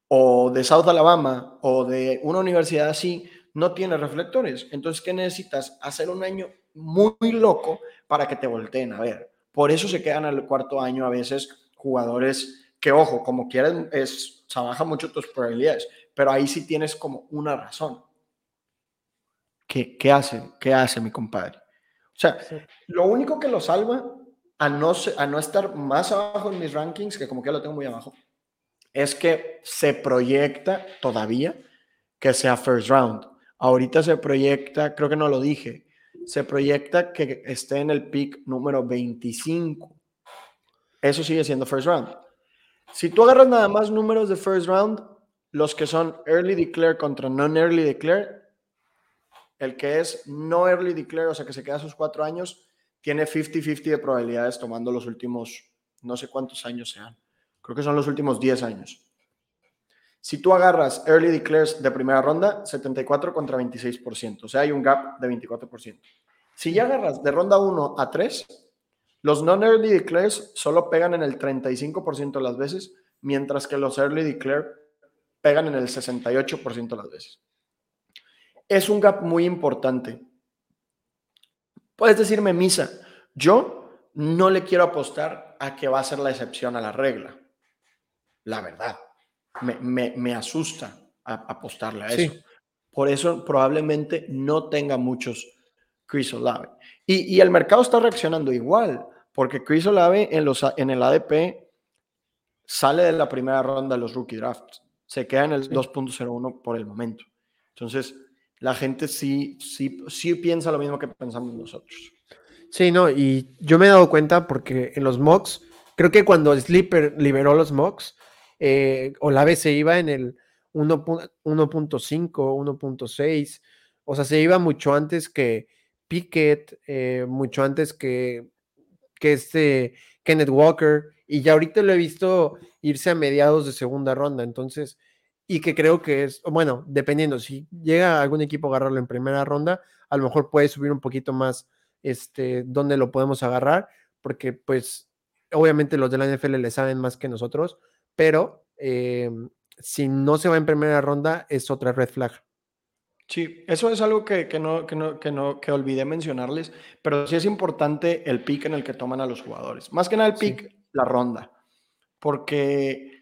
o de South Alabama o de una universidad así no tiene reflectores. Entonces, ¿qué necesitas? Hacer un año muy loco para que te volteen a ver. Por eso se quedan al cuarto año a veces jugadores que, ojo, como quieren, es, se baja mucho tus probabilidades pero ahí sí tienes como una razón. ¿Qué, qué hace? ¿Qué hace mi compadre? O sea, lo único que lo salva a no, a no estar más abajo en mis rankings, que como que lo tengo muy abajo, es que se proyecta todavía que sea first round. Ahorita se proyecta, creo que no lo dije, se proyecta que esté en el pick número 25. Eso sigue siendo first round. Si tú agarras nada más números de first round, los que son early declare contra non-early declare, el que es no early declare, o sea que se queda sus cuatro años, tiene 50-50 de probabilidades tomando los últimos, no sé cuántos años sean. Creo que son los últimos 10 años. Si tú agarras early declares de primera ronda, 74 contra 26%, o sea, hay un gap de 24%. Si ya agarras de ronda 1 a 3, los non-early declares solo pegan en el 35% de las veces, mientras que los early declare pegan en el 68% de las veces. Es un gap muy importante. Puedes decirme, Misa, yo no le quiero apostar a que va a ser la excepción a la regla. La verdad, me, asusta apostarle a eso. Por eso probablemente no tenga muchos Chris Olave. Y, el mercado está reaccionando igual, porque Chris Olave en, los, en el ADP sale de la primera ronda de los rookie drafts. Se queda en el 2.01 por el momento. Entonces, la gente sí, sí, sí piensa lo mismo que pensamos nosotros. Sí, no, y yo me he dado cuenta porque en los mocks, creo que cuando Sleeper liberó los mocks, eh, Olave se iba en el 1.5, 1.6, o sea, se iba mucho antes que, Pickett, eh, mucho antes que, que este Kenneth Walker, y ya ahorita lo he visto irse a mediados de segunda ronda, entonces, y que creo que es, bueno, dependiendo, si llega algún equipo a agarrarlo en primera ronda, a lo mejor puede subir un poquito más, este, donde lo podemos agarrar, porque pues, obviamente los de la NFL le saben más que nosotros, pero eh, si no se va en primera ronda, es otra red flag. Sí, eso es algo que, no, que, no, que, no, que olvidé mencionarles, pero sí es importante el pick en el que toman a los jugadores. Más que nada el pick, la ronda, porque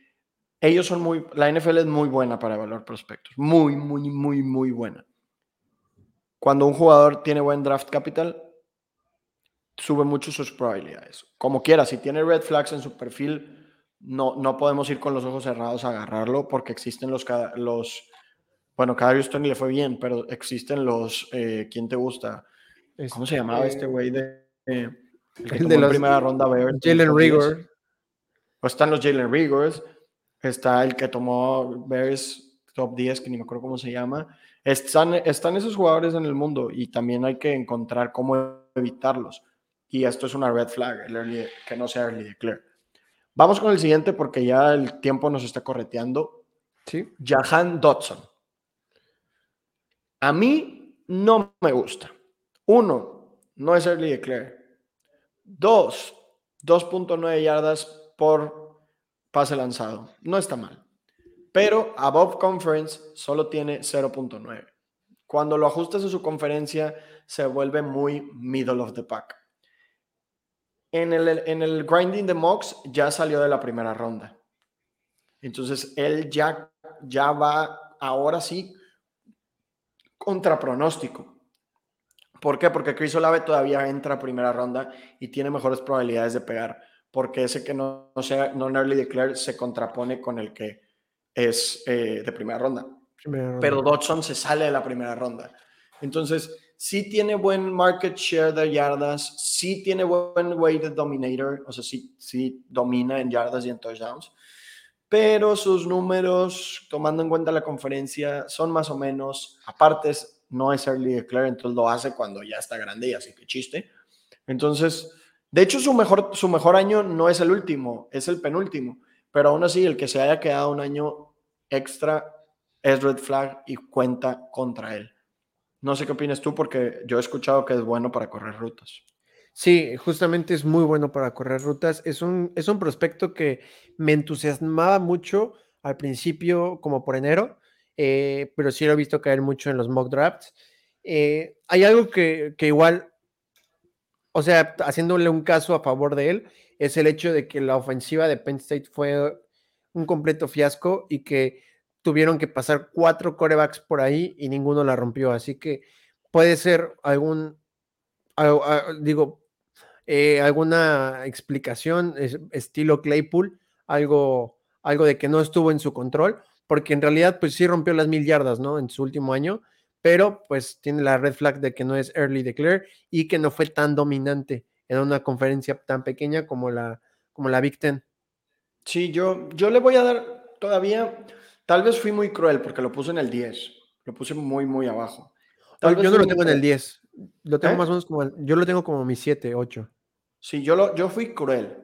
ellos son muy, la NFL es muy buena para evaluar prospectos, muy, muy, muy, muy buena. Cuando un jugador tiene buen draft capital, sube mucho sus probabilidades. Como quiera, si tiene red flags en su perfil, no, no podemos ir con los ojos cerrados a agarrarlo porque existen los, los bueno, cada Tony le fue bien, pero existen los, eh, ¿quién te gusta? ¿Cómo se llamaba este, este güey de, eh, el, de la primera ronda? Jalen Rigor. Pues están los Jalen Rigors, está el que tomó Bears top 10, que ni me acuerdo cómo se llama. Están, están esos jugadores en el mundo y también hay que encontrar cómo evitarlos. Y esto es una red flag, el que no sea early declare. Vamos con el siguiente porque ya el tiempo nos está correteando. Sí. Jahan Dodson. A mí no me gusta. Uno, no es early declare. Dos, 2.9 yardas por pase lanzado. No está mal. Pero above conference solo tiene 0.9. Cuando lo ajustas a su conferencia, se vuelve muy middle of the pack. En el, en el grinding de Mox ya salió de la primera ronda. Entonces él ya, ya va, ahora sí, contra pronóstico. ¿Por qué? Porque Chris Olave todavía entra a primera ronda y tiene mejores probabilidades de pegar. Porque ese que no, no sea no early declare se contrapone con el que es eh, de primera ronda. Pero Dodson se sale de la primera ronda. Entonces, sí tiene buen market share de yardas, sí tiene buen weighted dominator, o sea, sí, sí domina en yardas y en touchdowns, pero sus números, tomando en cuenta la conferencia, son más o menos, aparte no es early declare, entonces lo hace cuando ya está grande y así que chiste. Entonces, de hecho, su mejor, su mejor año no es el último, es el penúltimo, pero aún así, el que se haya quedado un año extra es red flag y cuenta contra él. No sé qué opinas tú, porque yo he escuchado que es bueno para correr rutas. Sí, justamente es muy bueno para correr rutas. Es un, es un prospecto que me entusiasmaba mucho al principio, como por enero, eh, pero sí lo he visto caer mucho en los mock drafts. Eh, hay algo que, que, igual, o sea, haciéndole un caso a favor de él, es el hecho de que la ofensiva de Penn State fue un completo fiasco y que tuvieron que pasar cuatro corebacks por ahí y ninguno la rompió. Así que puede ser algún, digo, eh, alguna explicación estilo Claypool, algo, algo de que no estuvo en su control, porque en realidad pues sí rompió las mil yardas, ¿no? En su último año, pero pues tiene la red flag de que no es early declare y que no fue tan dominante en una conferencia tan pequeña como la, como la Big Ten. Sí, yo, yo le voy a dar todavía, tal vez fui muy cruel porque lo puse en el 10, lo puse muy, muy abajo. yo no lo tengo en el 10, lo tengo ¿Eh? más o menos como, yo lo tengo como mi 7, 8. Sí, yo, lo, yo fui cruel.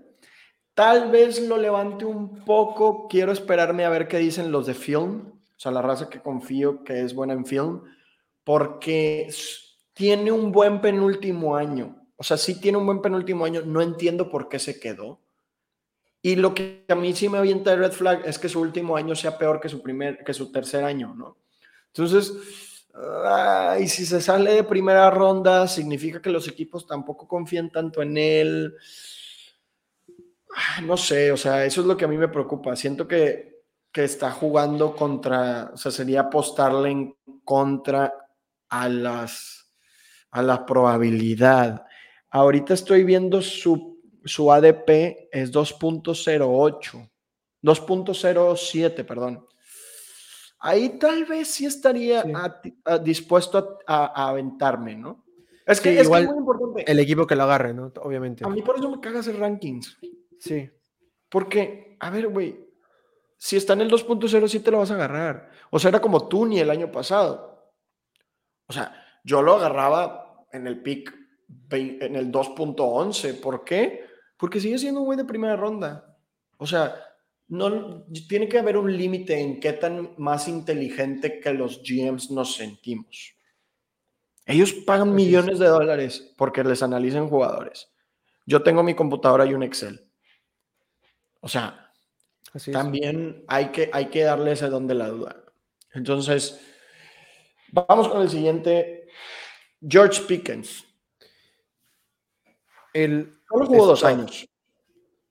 Tal vez lo levante un poco, quiero esperarme a ver qué dicen los de film, o sea, la raza que confío que es buena en film, porque tiene un buen penúltimo año. O sea, sí tiene un buen penúltimo año, no entiendo por qué se quedó. Y lo que a mí sí me avienta de red flag es que su último año sea peor que su primer, que su tercer año, ¿no? Entonces, y si se sale de primera ronda, significa que los equipos tampoco confían tanto en él. No sé, o sea, eso es lo que a mí me preocupa. Siento que, que está jugando contra, o sea, sería apostarle en contra a las a la probabilidad. Ahorita estoy viendo su, su ADP es 2.08, 2.07, perdón. Ahí tal vez sí estaría dispuesto a, aventarme, ¿no? Es que, es, igual muy importante. El equipo que lo agarre, ¿no? Obviamente. A mí por eso me caga hacer rankings. Sí. Porque, a ver, güey, si está en el 2.07 lo vas a agarrar. O sea, era como tú ni el año pasado. O sea, yo lo agarraba en el pick en el 2.11. ¿Por qué? Porque sigue siendo un güey de primera ronda. O sea, no, tiene que haber un límite en qué tan más inteligente que los GMs nos sentimos. Ellos pagan millones de dólares porque les analicen jugadores. Yo tengo mi computadora y un Excel. O sea, también hay que, hay que darle ese don de la duda. Entonces, vamos con el siguiente. George Pickens. El, Solo jugó dos años.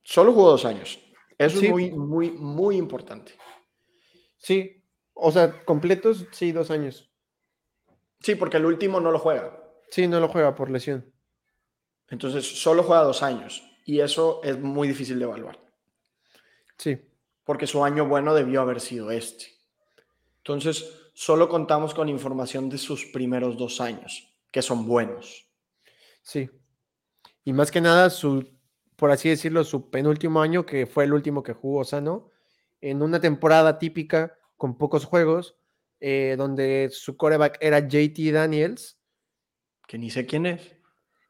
Solo jugó dos años. Eso es muy, muy, muy importante. Sí, o sea, completos, sí, dos años. Sí, porque el último no lo juega. Sí, no lo juega por lesión. Entonces, solo juega dos años. Y eso es muy difícil de evaluar. Sí. Porque su año bueno debió haber sido este. Entonces, solo contamos con información de sus primeros dos años, que son buenos. Sí. Y más que nada, su, por así decirlo, su penúltimo año, que fue el último que jugó Sano, en una temporada típica con pocos juegos, eh, donde su coreback era JT Daniels. Que ni sé quién es.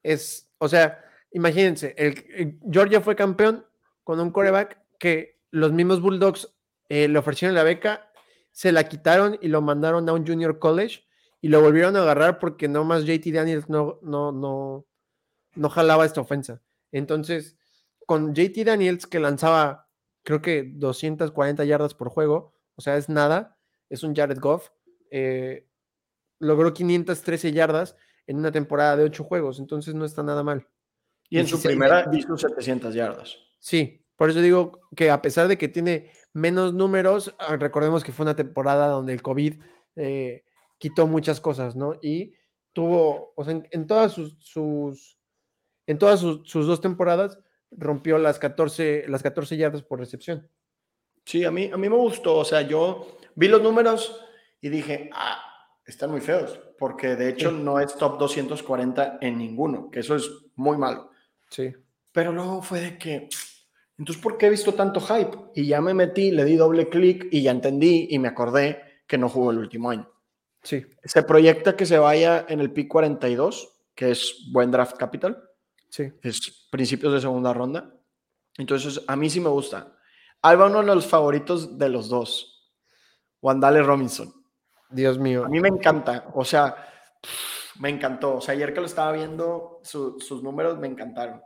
Es, o sea, imagínense, el, Georgia fue campeón con un coreback que los mismos Bulldogs eh, le ofrecieron la beca, se la quitaron y lo mandaron a un junior college y lo volvieron a agarrar porque nomás JT Daniels no, no, no, no jalaba esta ofensa. Entonces, con JT Daniels, que lanzaba creo que 240 yardas por juego, o sea, es nada, es un Jared Goff, eh, logró 513 yardas en una temporada de 8 juegos, entonces no está nada mal. Y en su primera hizo 700 yardas. Sí, por eso digo que a pesar de que tiene menos números, ah, recordemos que fue una temporada donde el COVID eh, quitó muchas cosas, ¿no? Y tuvo, o sea, en, todas sus, en todas sus, dos temporadas rompió las 14, las 14 yardas por recepción. Sí, a mí, a mí me gustó. O sea, yo vi los números y dije, ah, están muy feos, porque de hecho no es top 240 en ninguno, que eso es muy malo. Sí. Pero luego fue de que, entonces, ¿por qué he visto tanto hype? Y ya me metí, le di doble clic y ya entendí y me acordé que no jugó el último año. Sí. Se proyecta que se vaya en el pick 42, que es buen draft capital. Sí. Es principios de segunda ronda. Entonces, a mí sí me gusta. Va uno de los favoritos de los dos. Wandale Robinson. Dios mío. A mí me encanta. O sea, me encantó. O sea, ayer que lo estaba viendo, sus números me encantaron.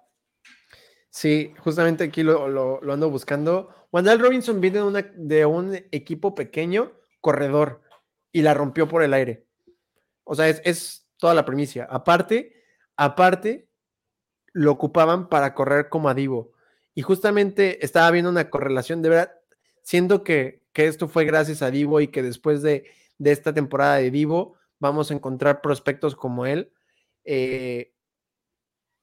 Sí, justamente aquí lo, lo, ando buscando. Wandale Robinson viene de, de un equipo pequeño, corredor, y la rompió por el aire. O sea, es, es toda la primicia. Aparte, aparte, lo ocupaban para correr como a Divo. Y justamente estaba viendo una correlación, de verdad, siendo que, que esto fue gracias a Divo y que después de, de, esta temporada de Divo vamos a encontrar prospectos como él. Eh,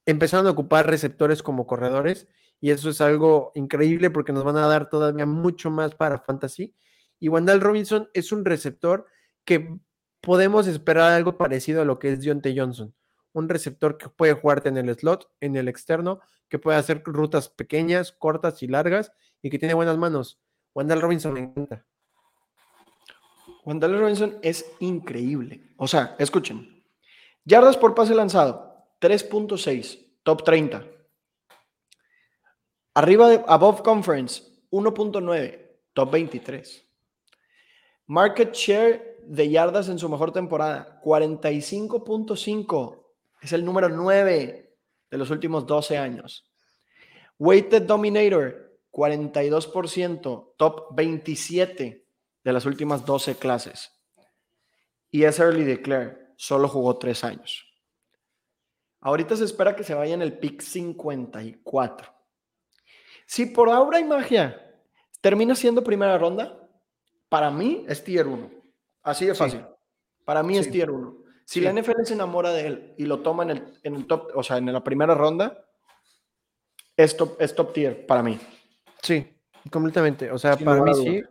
empezaron a ocupar receptores como corredores y eso es algo increíble porque nos van a dar todavía mucho más para fantasy. Y Wandal Robinson es un receptor que podemos esperar algo parecido a lo que es Deontay Johnson. Un receptor que puede jugarte en el slot, en el externo, que puede hacer rutas pequeñas, cortas y largas y que tiene buenas manos. Wandal Robinson me encanta. Wandal Robinson es increíble. O sea, escuchen. Yardas por pase lanzado, 3.6, top 30. Arriba de Above Conference, 1.9, top 23. Market share de yardas en su mejor temporada, 45.5. Es el número 9 de los últimos 12 años. Weighted Dominator, 42%, top 27 de las últimas 12 clases. Y es Early Declare, solo jugó 3 años. Ahorita se espera que se vaya en el pick 54. Si por ahora y magia termina siendo primera ronda, para mí es tier 1. Así de fácil. Para mí es tier 1. Si la NFL se enamora de él y lo toma en el, en el, top, o sea, en la primera ronda, es top, es top tier para mí. Sí, completamente. O sea, para mí sí.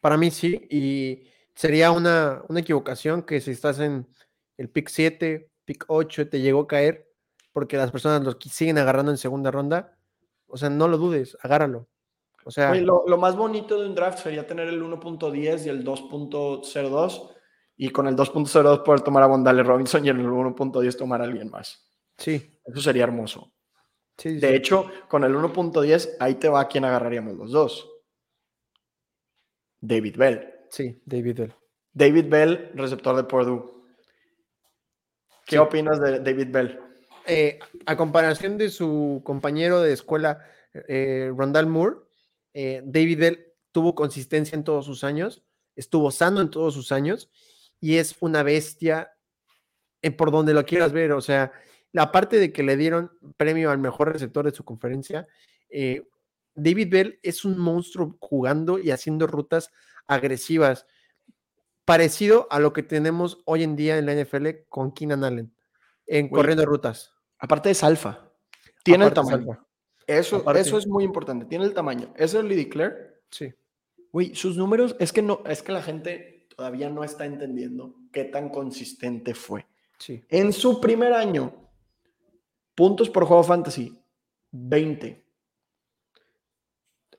Para mí sí. Y sería una, una equivocación que si estás en el pick 7, pick 8, te llegó a caer porque las personas lo siguen agarrando en segunda ronda o sea, no lo dudes, agárralo. O sea, lo, más bonito de un draft sería tener el 1.10 y el 2.02 y con el 2.02 poder tomar a Bondale Robinson y en el 1.10 tomar a alguien más. Sí. Eso sería hermoso. de hecho, con el 1.10 ahí te va quien agarraríamos los dos. David Bell. Sí, David Bell. David Bell, receptor de Purdue. ¿Qué opinas de David Bell? Eh, a comparación de su compañero de escuela, eh, Rondal Moore, eh, David Bell tuvo consistencia en todos sus años, estuvo sano en todos sus años y es una bestia por donde lo quieras ver. O sea, la parte de que le dieron premio al mejor receptor de su conferencia, David Bell es un monstruo jugando y haciendo rutas agresivas, parecido a lo que tenemos hoy en día en la NFL con Keenan Allen en corriendo rutas. Aparte es alfa. Tiene el tamaño. Eso, eso es muy importante. Tiene el tamaño. ¿Es el Declare? Sí. Güey, sus números, es que no, es que la gente todavía no está entendiendo qué tan consistente fue. Sí. En su primer año, puntos por juego fantasy, 20.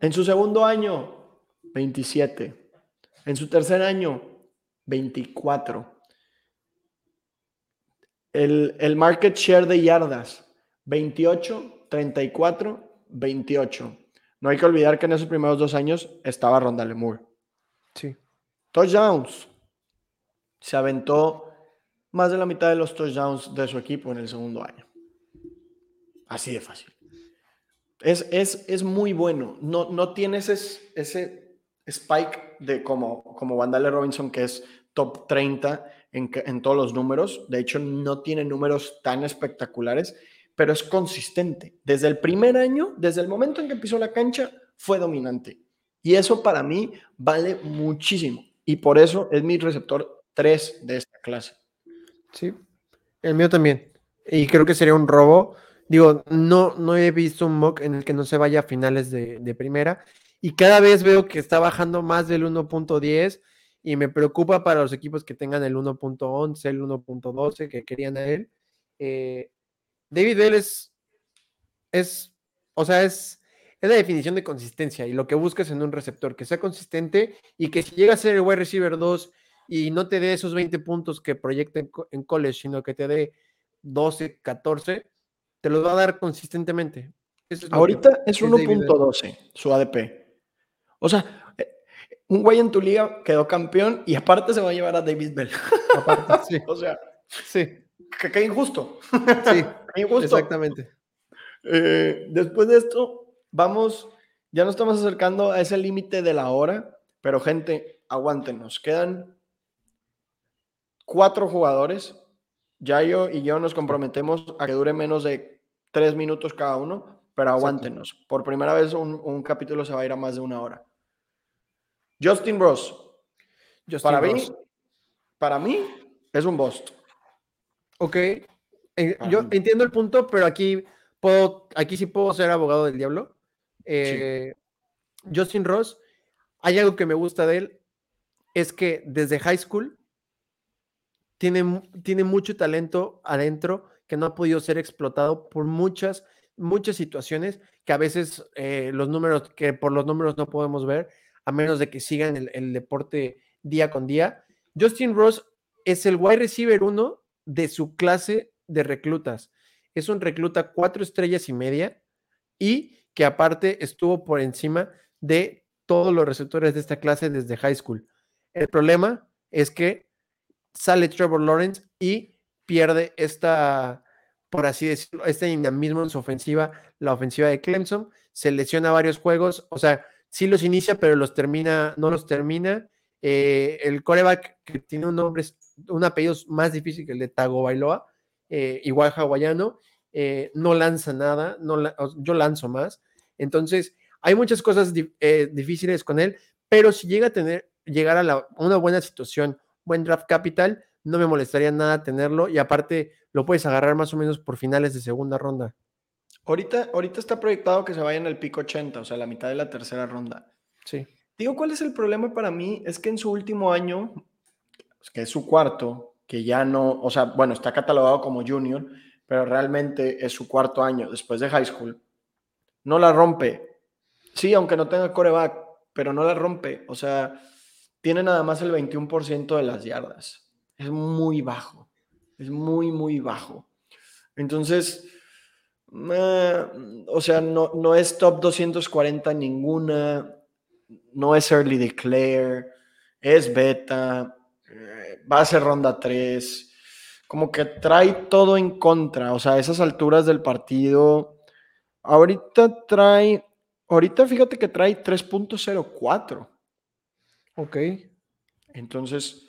En su segundo año, 27. En su tercer año, 24. El, market share de yardas, 28, 34, 28. No hay que olvidar que en esos primeros dos años estaba Rondale Moore. Sí. Touchdowns. Se aventó más de la mitad de los touchdowns de su equipo en el segundo año. Así de fácil. Es, es, es muy bueno. No, no tienes ese, ese spike de como, como Vandale Robinson, que es top 30 en, todos los números. De hecho, no tiene números tan espectaculares, pero es consistente. Desde el primer año, desde el momento en que pisó la cancha, fue dominante. Y eso para mí vale muchísimo. Y por eso es mi receptor 3 de esta clase. Sí, el mío también. Y creo que sería un robo. Digo, no, no he visto un mock en el que no se vaya a finales de, de primera. Y cada vez veo que está bajando más del 1.10 y me preocupa para los equipos que tengan el 1.11, el 1.12 que querían a él. Eh, David Bell es, es, o sea, es, es la definición de consistencia y lo que buscas en un receptor, que sea consistente y que si llega a ser el wide receiver 2 y no te dé esos 20 puntos que proyecta en, college, sino que te dé 12, 14, te los va a dar consistentemente. Ahorita es 1.12 su ADP. O sea, un güey en tu liga quedó campeón y aparte se va a llevar a David Bell. Aparte, sí. o sea, sí. Que, injusto. Sí, injusto. Exactamente. Eh, después de esto, vamos, ya nos estamos acercando a ese límite de la hora, pero gente, aguántenos. Quedan cuatro jugadores. Yayo y yo nos comprometemos a que dure menos de tres minutos cada uno, pero aguántenos. Por primera vez un, un capítulo se va a ir a más de una hora. Justin Ross. para, Mí, para mí es un bust. Ok. Eh, yo entiendo el punto, pero aquí puedo, aquí sí puedo ser abogado del diablo. Eh, Justin Ross, hay algo que me gusta de él, es que desde high school tiene, tiene mucho talento adentro que no ha podido ser explotado por muchas, muchas situaciones que a veces eh, los números, que por los números no podemos ver, a menos de que sigan el, el deporte día con día. Justin Ross es el wide receiver uno de su clase de reclutas. Es un recluta cuatro estrellas y media y que aparte estuvo por encima de todos los receptores de esta clase desde high school. El problema es que sale Trevor Lawrence y pierde esta, por así decirlo, este dinamismo en su ofensiva, la ofensiva de Clemson, se lesiona varios juegos, o sea, sí los inicia, pero los termina, no los termina. Eh, el coreback que tiene un nombre, un apellido más difícil que el de Tago Bailoa, eh, igual hawaiano, eh, no lanza nada, no yo lanzo más. Entonces, hay muchas cosas eh, difíciles con él, pero si llega a tener, llegar a, una buena situación, buen draft capital, no me molestaría nada tenerlo y aparte lo puedes agarrar más o menos por finales de segunda ronda. Ahorita, ahorita está proyectado que se vaya en el pico 80, o sea, la mitad de la tercera ronda. Sí. Digo, ¿cuál es el problema para mí? Es que en su último año, que es su cuarto, que ya no, o sea, bueno, está catalogado como junior, pero realmente es su cuarto año después de high school, no la rompe. Sí, aunque no tenga coreback, pero no la rompe. O sea, tiene nada más el 21% de las yardas. Es muy bajo. Es muy, muy bajo. Entonces, eh, o sea, no, no es top 240 ninguna. No es early declare. Es beta. Eh, va a ser ronda 3 como que trae todo en contra, o sea, a esas alturas del partido, ahorita trae, ahorita fíjate que trae 3.04. Ok. Entonces,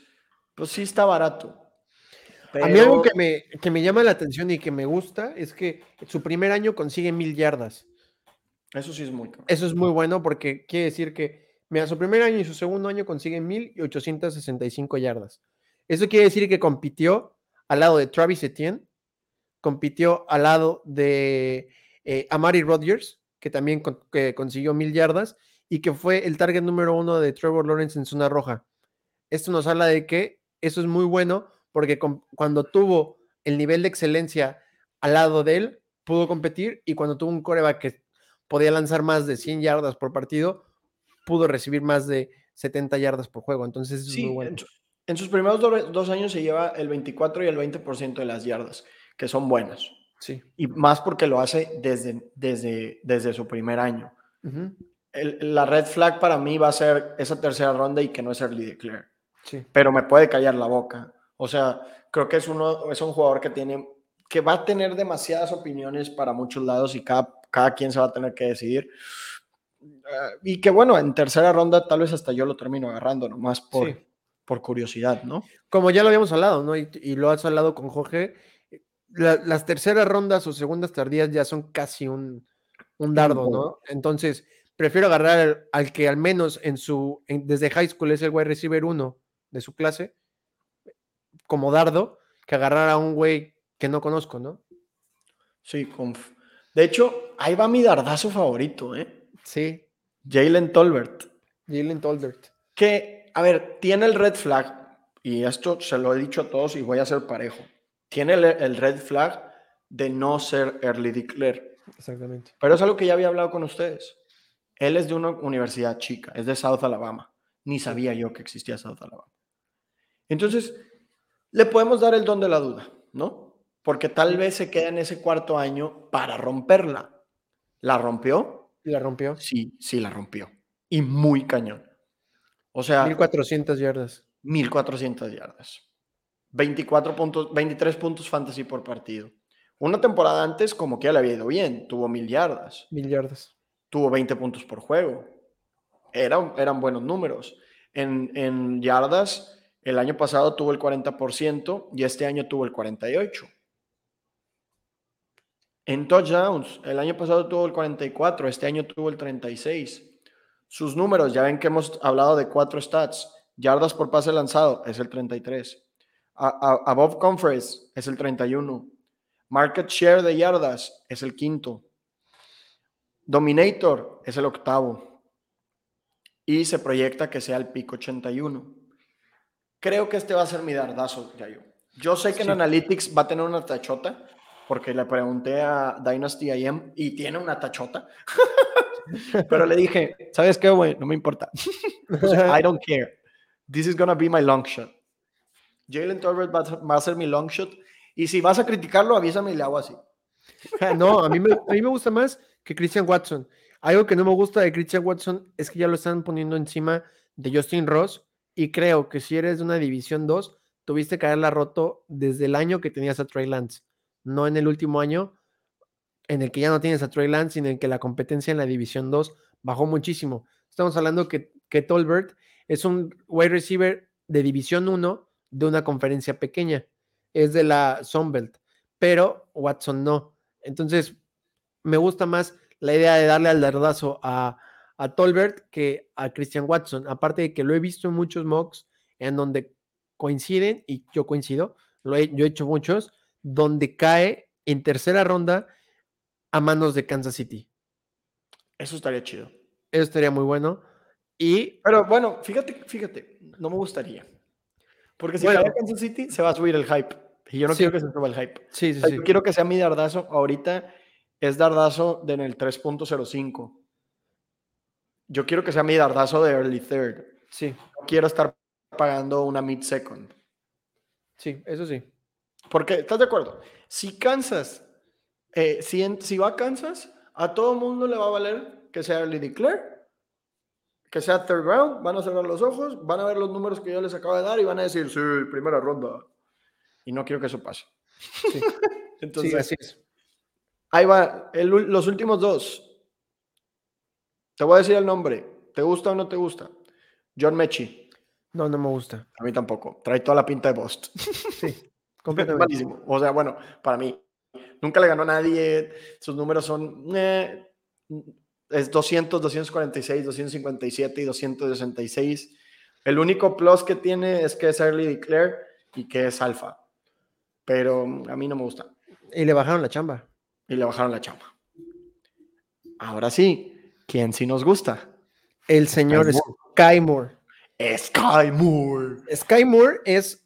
pues sí está barato. A mí algo que me, que me llama la atención y que me gusta es que su primer año consigue mil yardas. Eso sí es muy Eso es muy bueno porque quiere decir que, mira, su primer año y su segundo año consigue mil y 865 yardas. Eso quiere decir que compitió al lado de Travis Etienne, compitió al lado de eh, Amari Rodgers, que también consiguió mil yardas y que fue el target número uno de Trevor Lawrence en zona roja. Esto nos habla de que eso es muy bueno porque cuando tuvo el nivel de excelencia al lado de él, pudo competir y cuando tuvo un coreback que podía lanzar más de 100 yardas por partido, pudo recibir más de 70 yardas por juego. Entonces es muy bueno. En sus primeros dos años se lleva el 24 y el 20% de las yardas, que son buenas. Sí. Y más porque lo hace desde, desde, desde su primer año. la red flag para mí va a ser esa tercera ronda y que no es early declare. Sí. Pero me puede callar la boca. O sea, creo que es, uno, es un jugador que tiene que va a tener demasiadas opiniones para muchos lados y cada, cada quien se va a tener que decidir. Ah, y que bueno, en tercera ronda tal vez hasta yo lo termino agarrando nomás por, por curiosidad, ¿no? Como ya lo habíamos hablado, ¿no? Y, lo has hablado con Jorge, las terceras rondas o segundas tardías ya son casi un, dardo, ¿no? Entonces, prefiero agarrar al, que al menos en su, desde high school es el wide receiver uno de su clase, como dardo, que agarrar a un güey que no conozco, ¿no? Sí, conf. De hecho, ahí va mi dardazo favorito, ¿eh? Sí. Jalen Tolbert. Jalen Tolbert. Que a ver, tiene el red flag, y esto se lo he dicho a todos y voy a ser parejo. Tiene el, red flag de no ser early declare. Exactamente. Pero es algo que ya había hablado con ustedes. Él es de una universidad chica, es de South Alabama. Ni sabía yo que existía South Alabama. Entonces, le podemos dar el don de la duda, ¿no? Porque tal vez se queda en ese cuarto año para romperla. ¿La rompió? ¿La rompió? Sí, sí la rompió. Y muy cañón. O sea. 1400 yardas. 1400 yardas. 24 puntos, 23 puntos fantasy por partido. Una temporada antes, como que ya le había ido bien, tuvo mil yardas. Mil yardas. Tuvo 20 puntos por juego. Eran, eran buenos números. En, en yardas, el año pasado tuvo el 40% y este año tuvo el 48%. En touchdowns, el año pasado tuvo el 44, este año tuvo el 36. Sus números, ya ven que hemos hablado de cuatro stats. Yardas por pase lanzado es el 33. above conference es el 31. Market share de yardas es el quinto. Dominator es el octavo. Y se proyecta que sea el pico 81. Creo que este va a ser mi dardazo, Yayo. Yo sé que en Analytics va a tener una tachota, porque le pregunté a Dynasty IM y tiene una tachota. Pero le dije, ¿sabes qué, güey? No me importa. I don't care. This is gonna be my long shot. Jalen Tolbert va a ser mi long shot. Y si vas a criticarlo, avísame y le hago así. No, a mí, me, a mí me gusta más que Christian Watson. Algo que no me gusta de Christian Watson es que ya lo están poniendo encima de Justin Ross. Y creo que si eres de una división 2, tuviste que haberla roto desde el año que tenías a Trey Lance, no en el último año en el que ya no tienes a Trey Lance, sino en el que la competencia en la división 2 bajó muchísimo. Estamos hablando que, que Tolbert es un wide receiver de división 1 de una conferencia pequeña, es de la Sunbelt, pero Watson no. Entonces, me gusta más la idea de darle al dardazo a, a Tolbert que a Christian Watson, aparte de que lo he visto en muchos mocks en donde coinciden, y yo coincido, lo he, yo he hecho muchos, donde cae en tercera ronda a manos de Kansas City. Eso estaría chido. Eso estaría muy bueno. Y, pero bueno, fíjate, fíjate, no me gustaría. Porque si cae Kansas City, se va a subir el hype. Y yo no quiero que se suba el hype. Sí, sí, sí. quiero que sea mi dardazo. Ahorita es dardazo de en el 3.05. Yo quiero que sea mi dardazo de early third. Sí. quiero estar pagando una mid second. Sí, eso sí. Porque, ¿estás de acuerdo? Si Kansas, eh, si, si va a Kansas, a todo mundo le va a valer que sea early declare, que sea third round, van a cerrar los ojos, van a ver los números que yo les acabo de dar y van a decir, sí, primera ronda. Y no quiero que eso pase. Sí. Entonces, así es. Ahí va, los últimos dos. Te voy a decir el nombre. ¿Te gusta o no te gusta? John Mechi. No, no me gusta. A mí tampoco. Trae toda la pinta de Bost. Sí, completamente. Malísimo. O sea, bueno, para mí. Nunca le ganó a nadie. Sus números son. Eh, es 200, 246, 257 y 266. El único plus que tiene es que es early declare y que es alfa. Pero a mí no me gusta. Y le bajaron la chamba. Y le bajaron la chamba. Ahora sí, ¿quién sí nos gusta? El señor Sky Moore. Sky Moore. Sky Moore es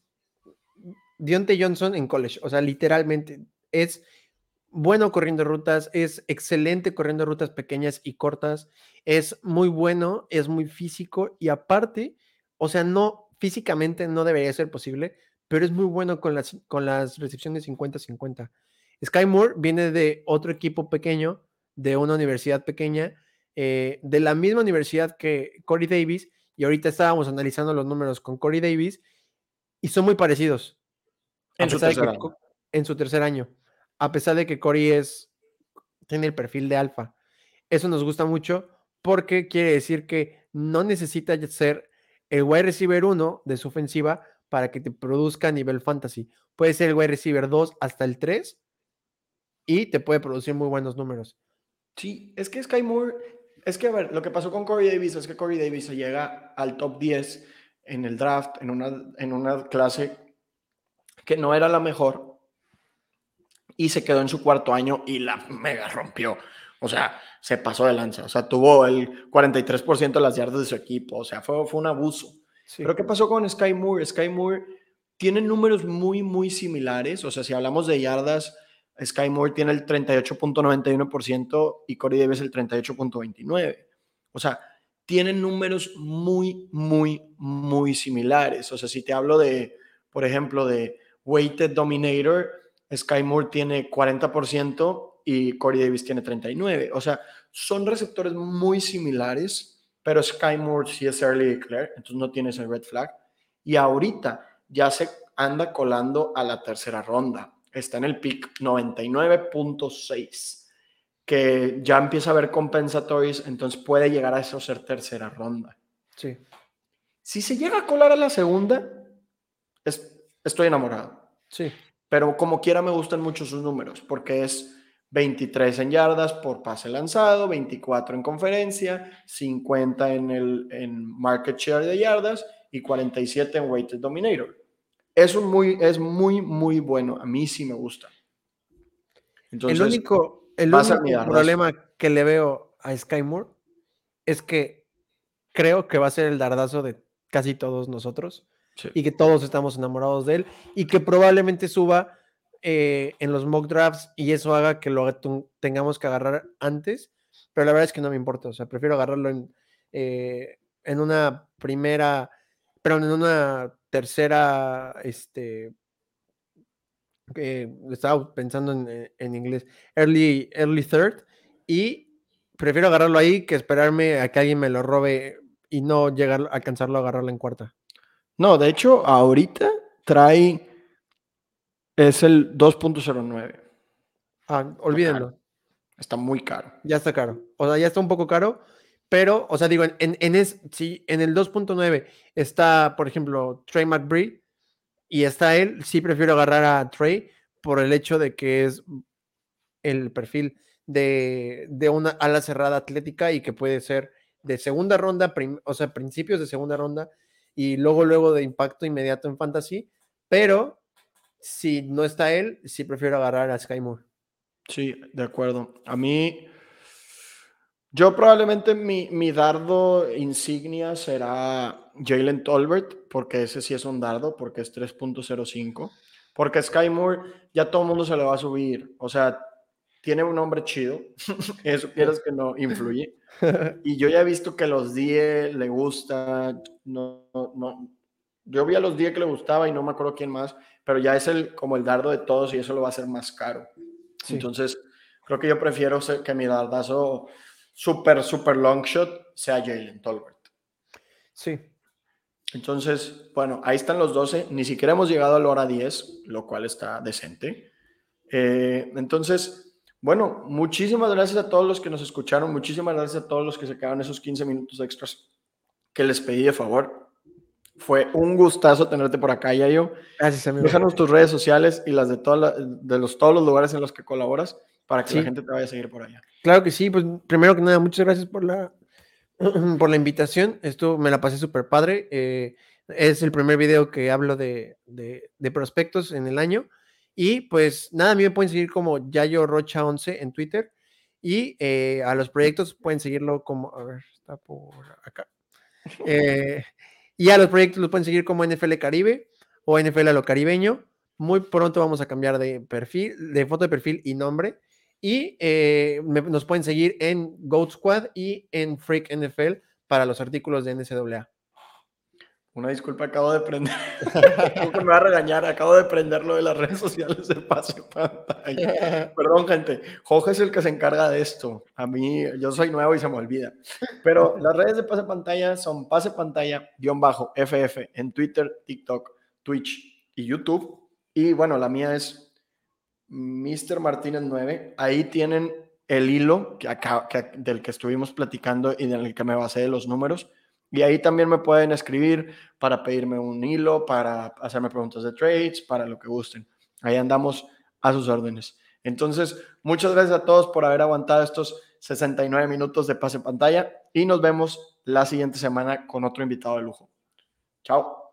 Dionte Johnson en college, o sea, literalmente es bueno corriendo rutas, es excelente corriendo rutas pequeñas y cortas, es muy bueno, es muy físico y aparte, o sea, no físicamente no debería ser posible, pero es muy bueno con las, con las recepciones 50-50. Sky Moore viene de otro equipo pequeño, de una universidad pequeña, eh, de la misma universidad que Corey Davis, y ahorita estábamos analizando los números con Corey Davis y son muy parecidos. En su, tercer año. en su tercer año. A pesar de que Corey es, tiene el perfil de alfa. Eso nos gusta mucho porque quiere decir que no necesita ser el wide receiver 1 de su ofensiva para que te produzca a nivel fantasy. Puede ser el wide receiver 2 hasta el 3 y te puede producir muy buenos números. Sí, es que Sky Moore es que, a ver, lo que pasó con Corey Davis es que Corey Davis se llega al top 10 en el draft, en una, en una clase que no era la mejor, y se quedó en su cuarto año y la mega rompió. O sea, se pasó de lanza. O sea, tuvo el 43% de las yardas de su equipo. O sea, fue, fue un abuso. Pero ¿qué pasó con Sky Moore? Sky Moore tiene números muy, muy similares. O sea, si hablamos de yardas, Sky Moore tiene el 38.91% y Corey Davis el 38.29%. O sea, tienen números muy, muy, muy similares. O sea, si te hablo de, por ejemplo, de Weighted Dominator, Sky Moore tiene 40% y Corey Davis tiene 39%. O sea, son receptores muy similares, pero Sky Moore sí es early declare, entonces no tiene ese red flag. Y ahorita ya se anda colando a la tercera ronda está en el pick 99.6, que ya empieza a haber compensatories, entonces puede llegar a eso ser tercera ronda. Sí. Si se llega a colar a la segunda, estoy enamorado. Sí. Pero como quiera me gustan mucho sus números, porque es 23 en yardas por pase lanzado, 24 en conferencia, 50 en, el, en market share de yardas y 47 en weighted dominator. Es, muy, es muy, muy bueno. A mí sí me gusta. el único, el único problema que le veo a Sky Moore es que creo que va a ser el dardazo de casi todos nosotros y que todos estamos enamorados de él y que probablemente suba eh, en los mock drafts y eso haga que lo tengamos que agarrar antes, pero la verdad es que no me importa, o sea, prefiero agarrarlo en, eh, en una primera, pero en una tercera, este, estaba pensando en, en, inglés, early, early third, y prefiero agarrarlo ahí que esperarme a que alguien me lo robe y no llegar a alcanzarlo a agarrarlo en cuarta. No, de hecho, ahorita trae. Es el 2.09. Ah, olvídenlo. Está muy caro. Ya está caro. O sea, ya está un poco caro. Pero, o sea, digo, en, en, es, si en el 2.9 está, por ejemplo, Trey McBride y está él, sí prefiero agarrar a Trey por el hecho de que es el perfil de, de una ala cerrada atlética y que puede ser de segunda ronda, o sea, principios de segunda ronda y luego, luego de impacto inmediato en fantasy, pero si no está él, sí prefiero agarrar a Sky Moore. Sí, de acuerdo. A mí, yo probablemente mi, mi dardo insignia será Jalen Tolbert, porque ese sí es un dardo, porque es 3.05. Porque Sky Moore ya todo el mundo se le va a subir. O sea, tiene un nombre chido. Eso quieres que no influye. Y yo ya he visto que los DIE le gusta, no, no, yo vi a los DIE que le gustaba y no me acuerdo quién más, pero ya es el, como el dardo de todos y eso lo va a hacer más caro. Entonces, creo que yo prefiero que mi dardazo super, super long shot sea Jalen Tolbert. Sí. Entonces, bueno, ahí están los 12. Ni siquiera hemos llegado a la hora 10, lo cual está decente. Eh, entonces, bueno, muchísimas gracias a todos los que nos escucharon, muchísimas gracias a todos los que se quedaron esos 15 minutos extras que les pedí de favor. Fue un gustazo tenerte por acá, Yayo. Gracias, amigo. Déjanos tus redes sociales y las de, de los, todos los lugares en los que colaboras para que la gente te vaya a seguir por allá. Claro que sí, pues primero que nada, muchas gracias por la, por la invitación. Esto me la pasé súper padre. Eh, es el primer video que hablo de, de, de prospectos en el año. Y pues nada, a mí me pueden seguir como Yayo Rocha 11 en Twitter. Y eh, a los proyectos pueden seguirlo como, a ver, está por acá. Eh, y a los proyectos los pueden seguir como NFL Caribe o NFL a lo caribeño. Muy pronto vamos a cambiar de perfil, de foto de perfil y nombre. Y eh, nos pueden seguir en Goat Squad y en Freak NFL para los artículos de NCAA. Una disculpa, acabo de prender. me va a regañar, acabo de prenderlo de las redes sociales de pase pantalla. Perdón, gente. Jorge es el que se encarga de esto. A mí, yo soy nuevo y se me olvida. Pero las redes de pase pantalla son pase pantalla bajo FF en Twitter, TikTok, Twitch y YouTube. Y bueno, la mía es Mr. Martínez 9. Ahí tienen el hilo que del que estuvimos platicando y del que me basé de los números y ahí también me pueden escribir para pedirme un hilo, para hacerme preguntas de trades, para lo que gusten. Ahí andamos a sus órdenes. Entonces, muchas gracias a todos por haber aguantado estos 69 minutos de pase pantalla y nos vemos la siguiente semana con otro invitado de lujo. Chao.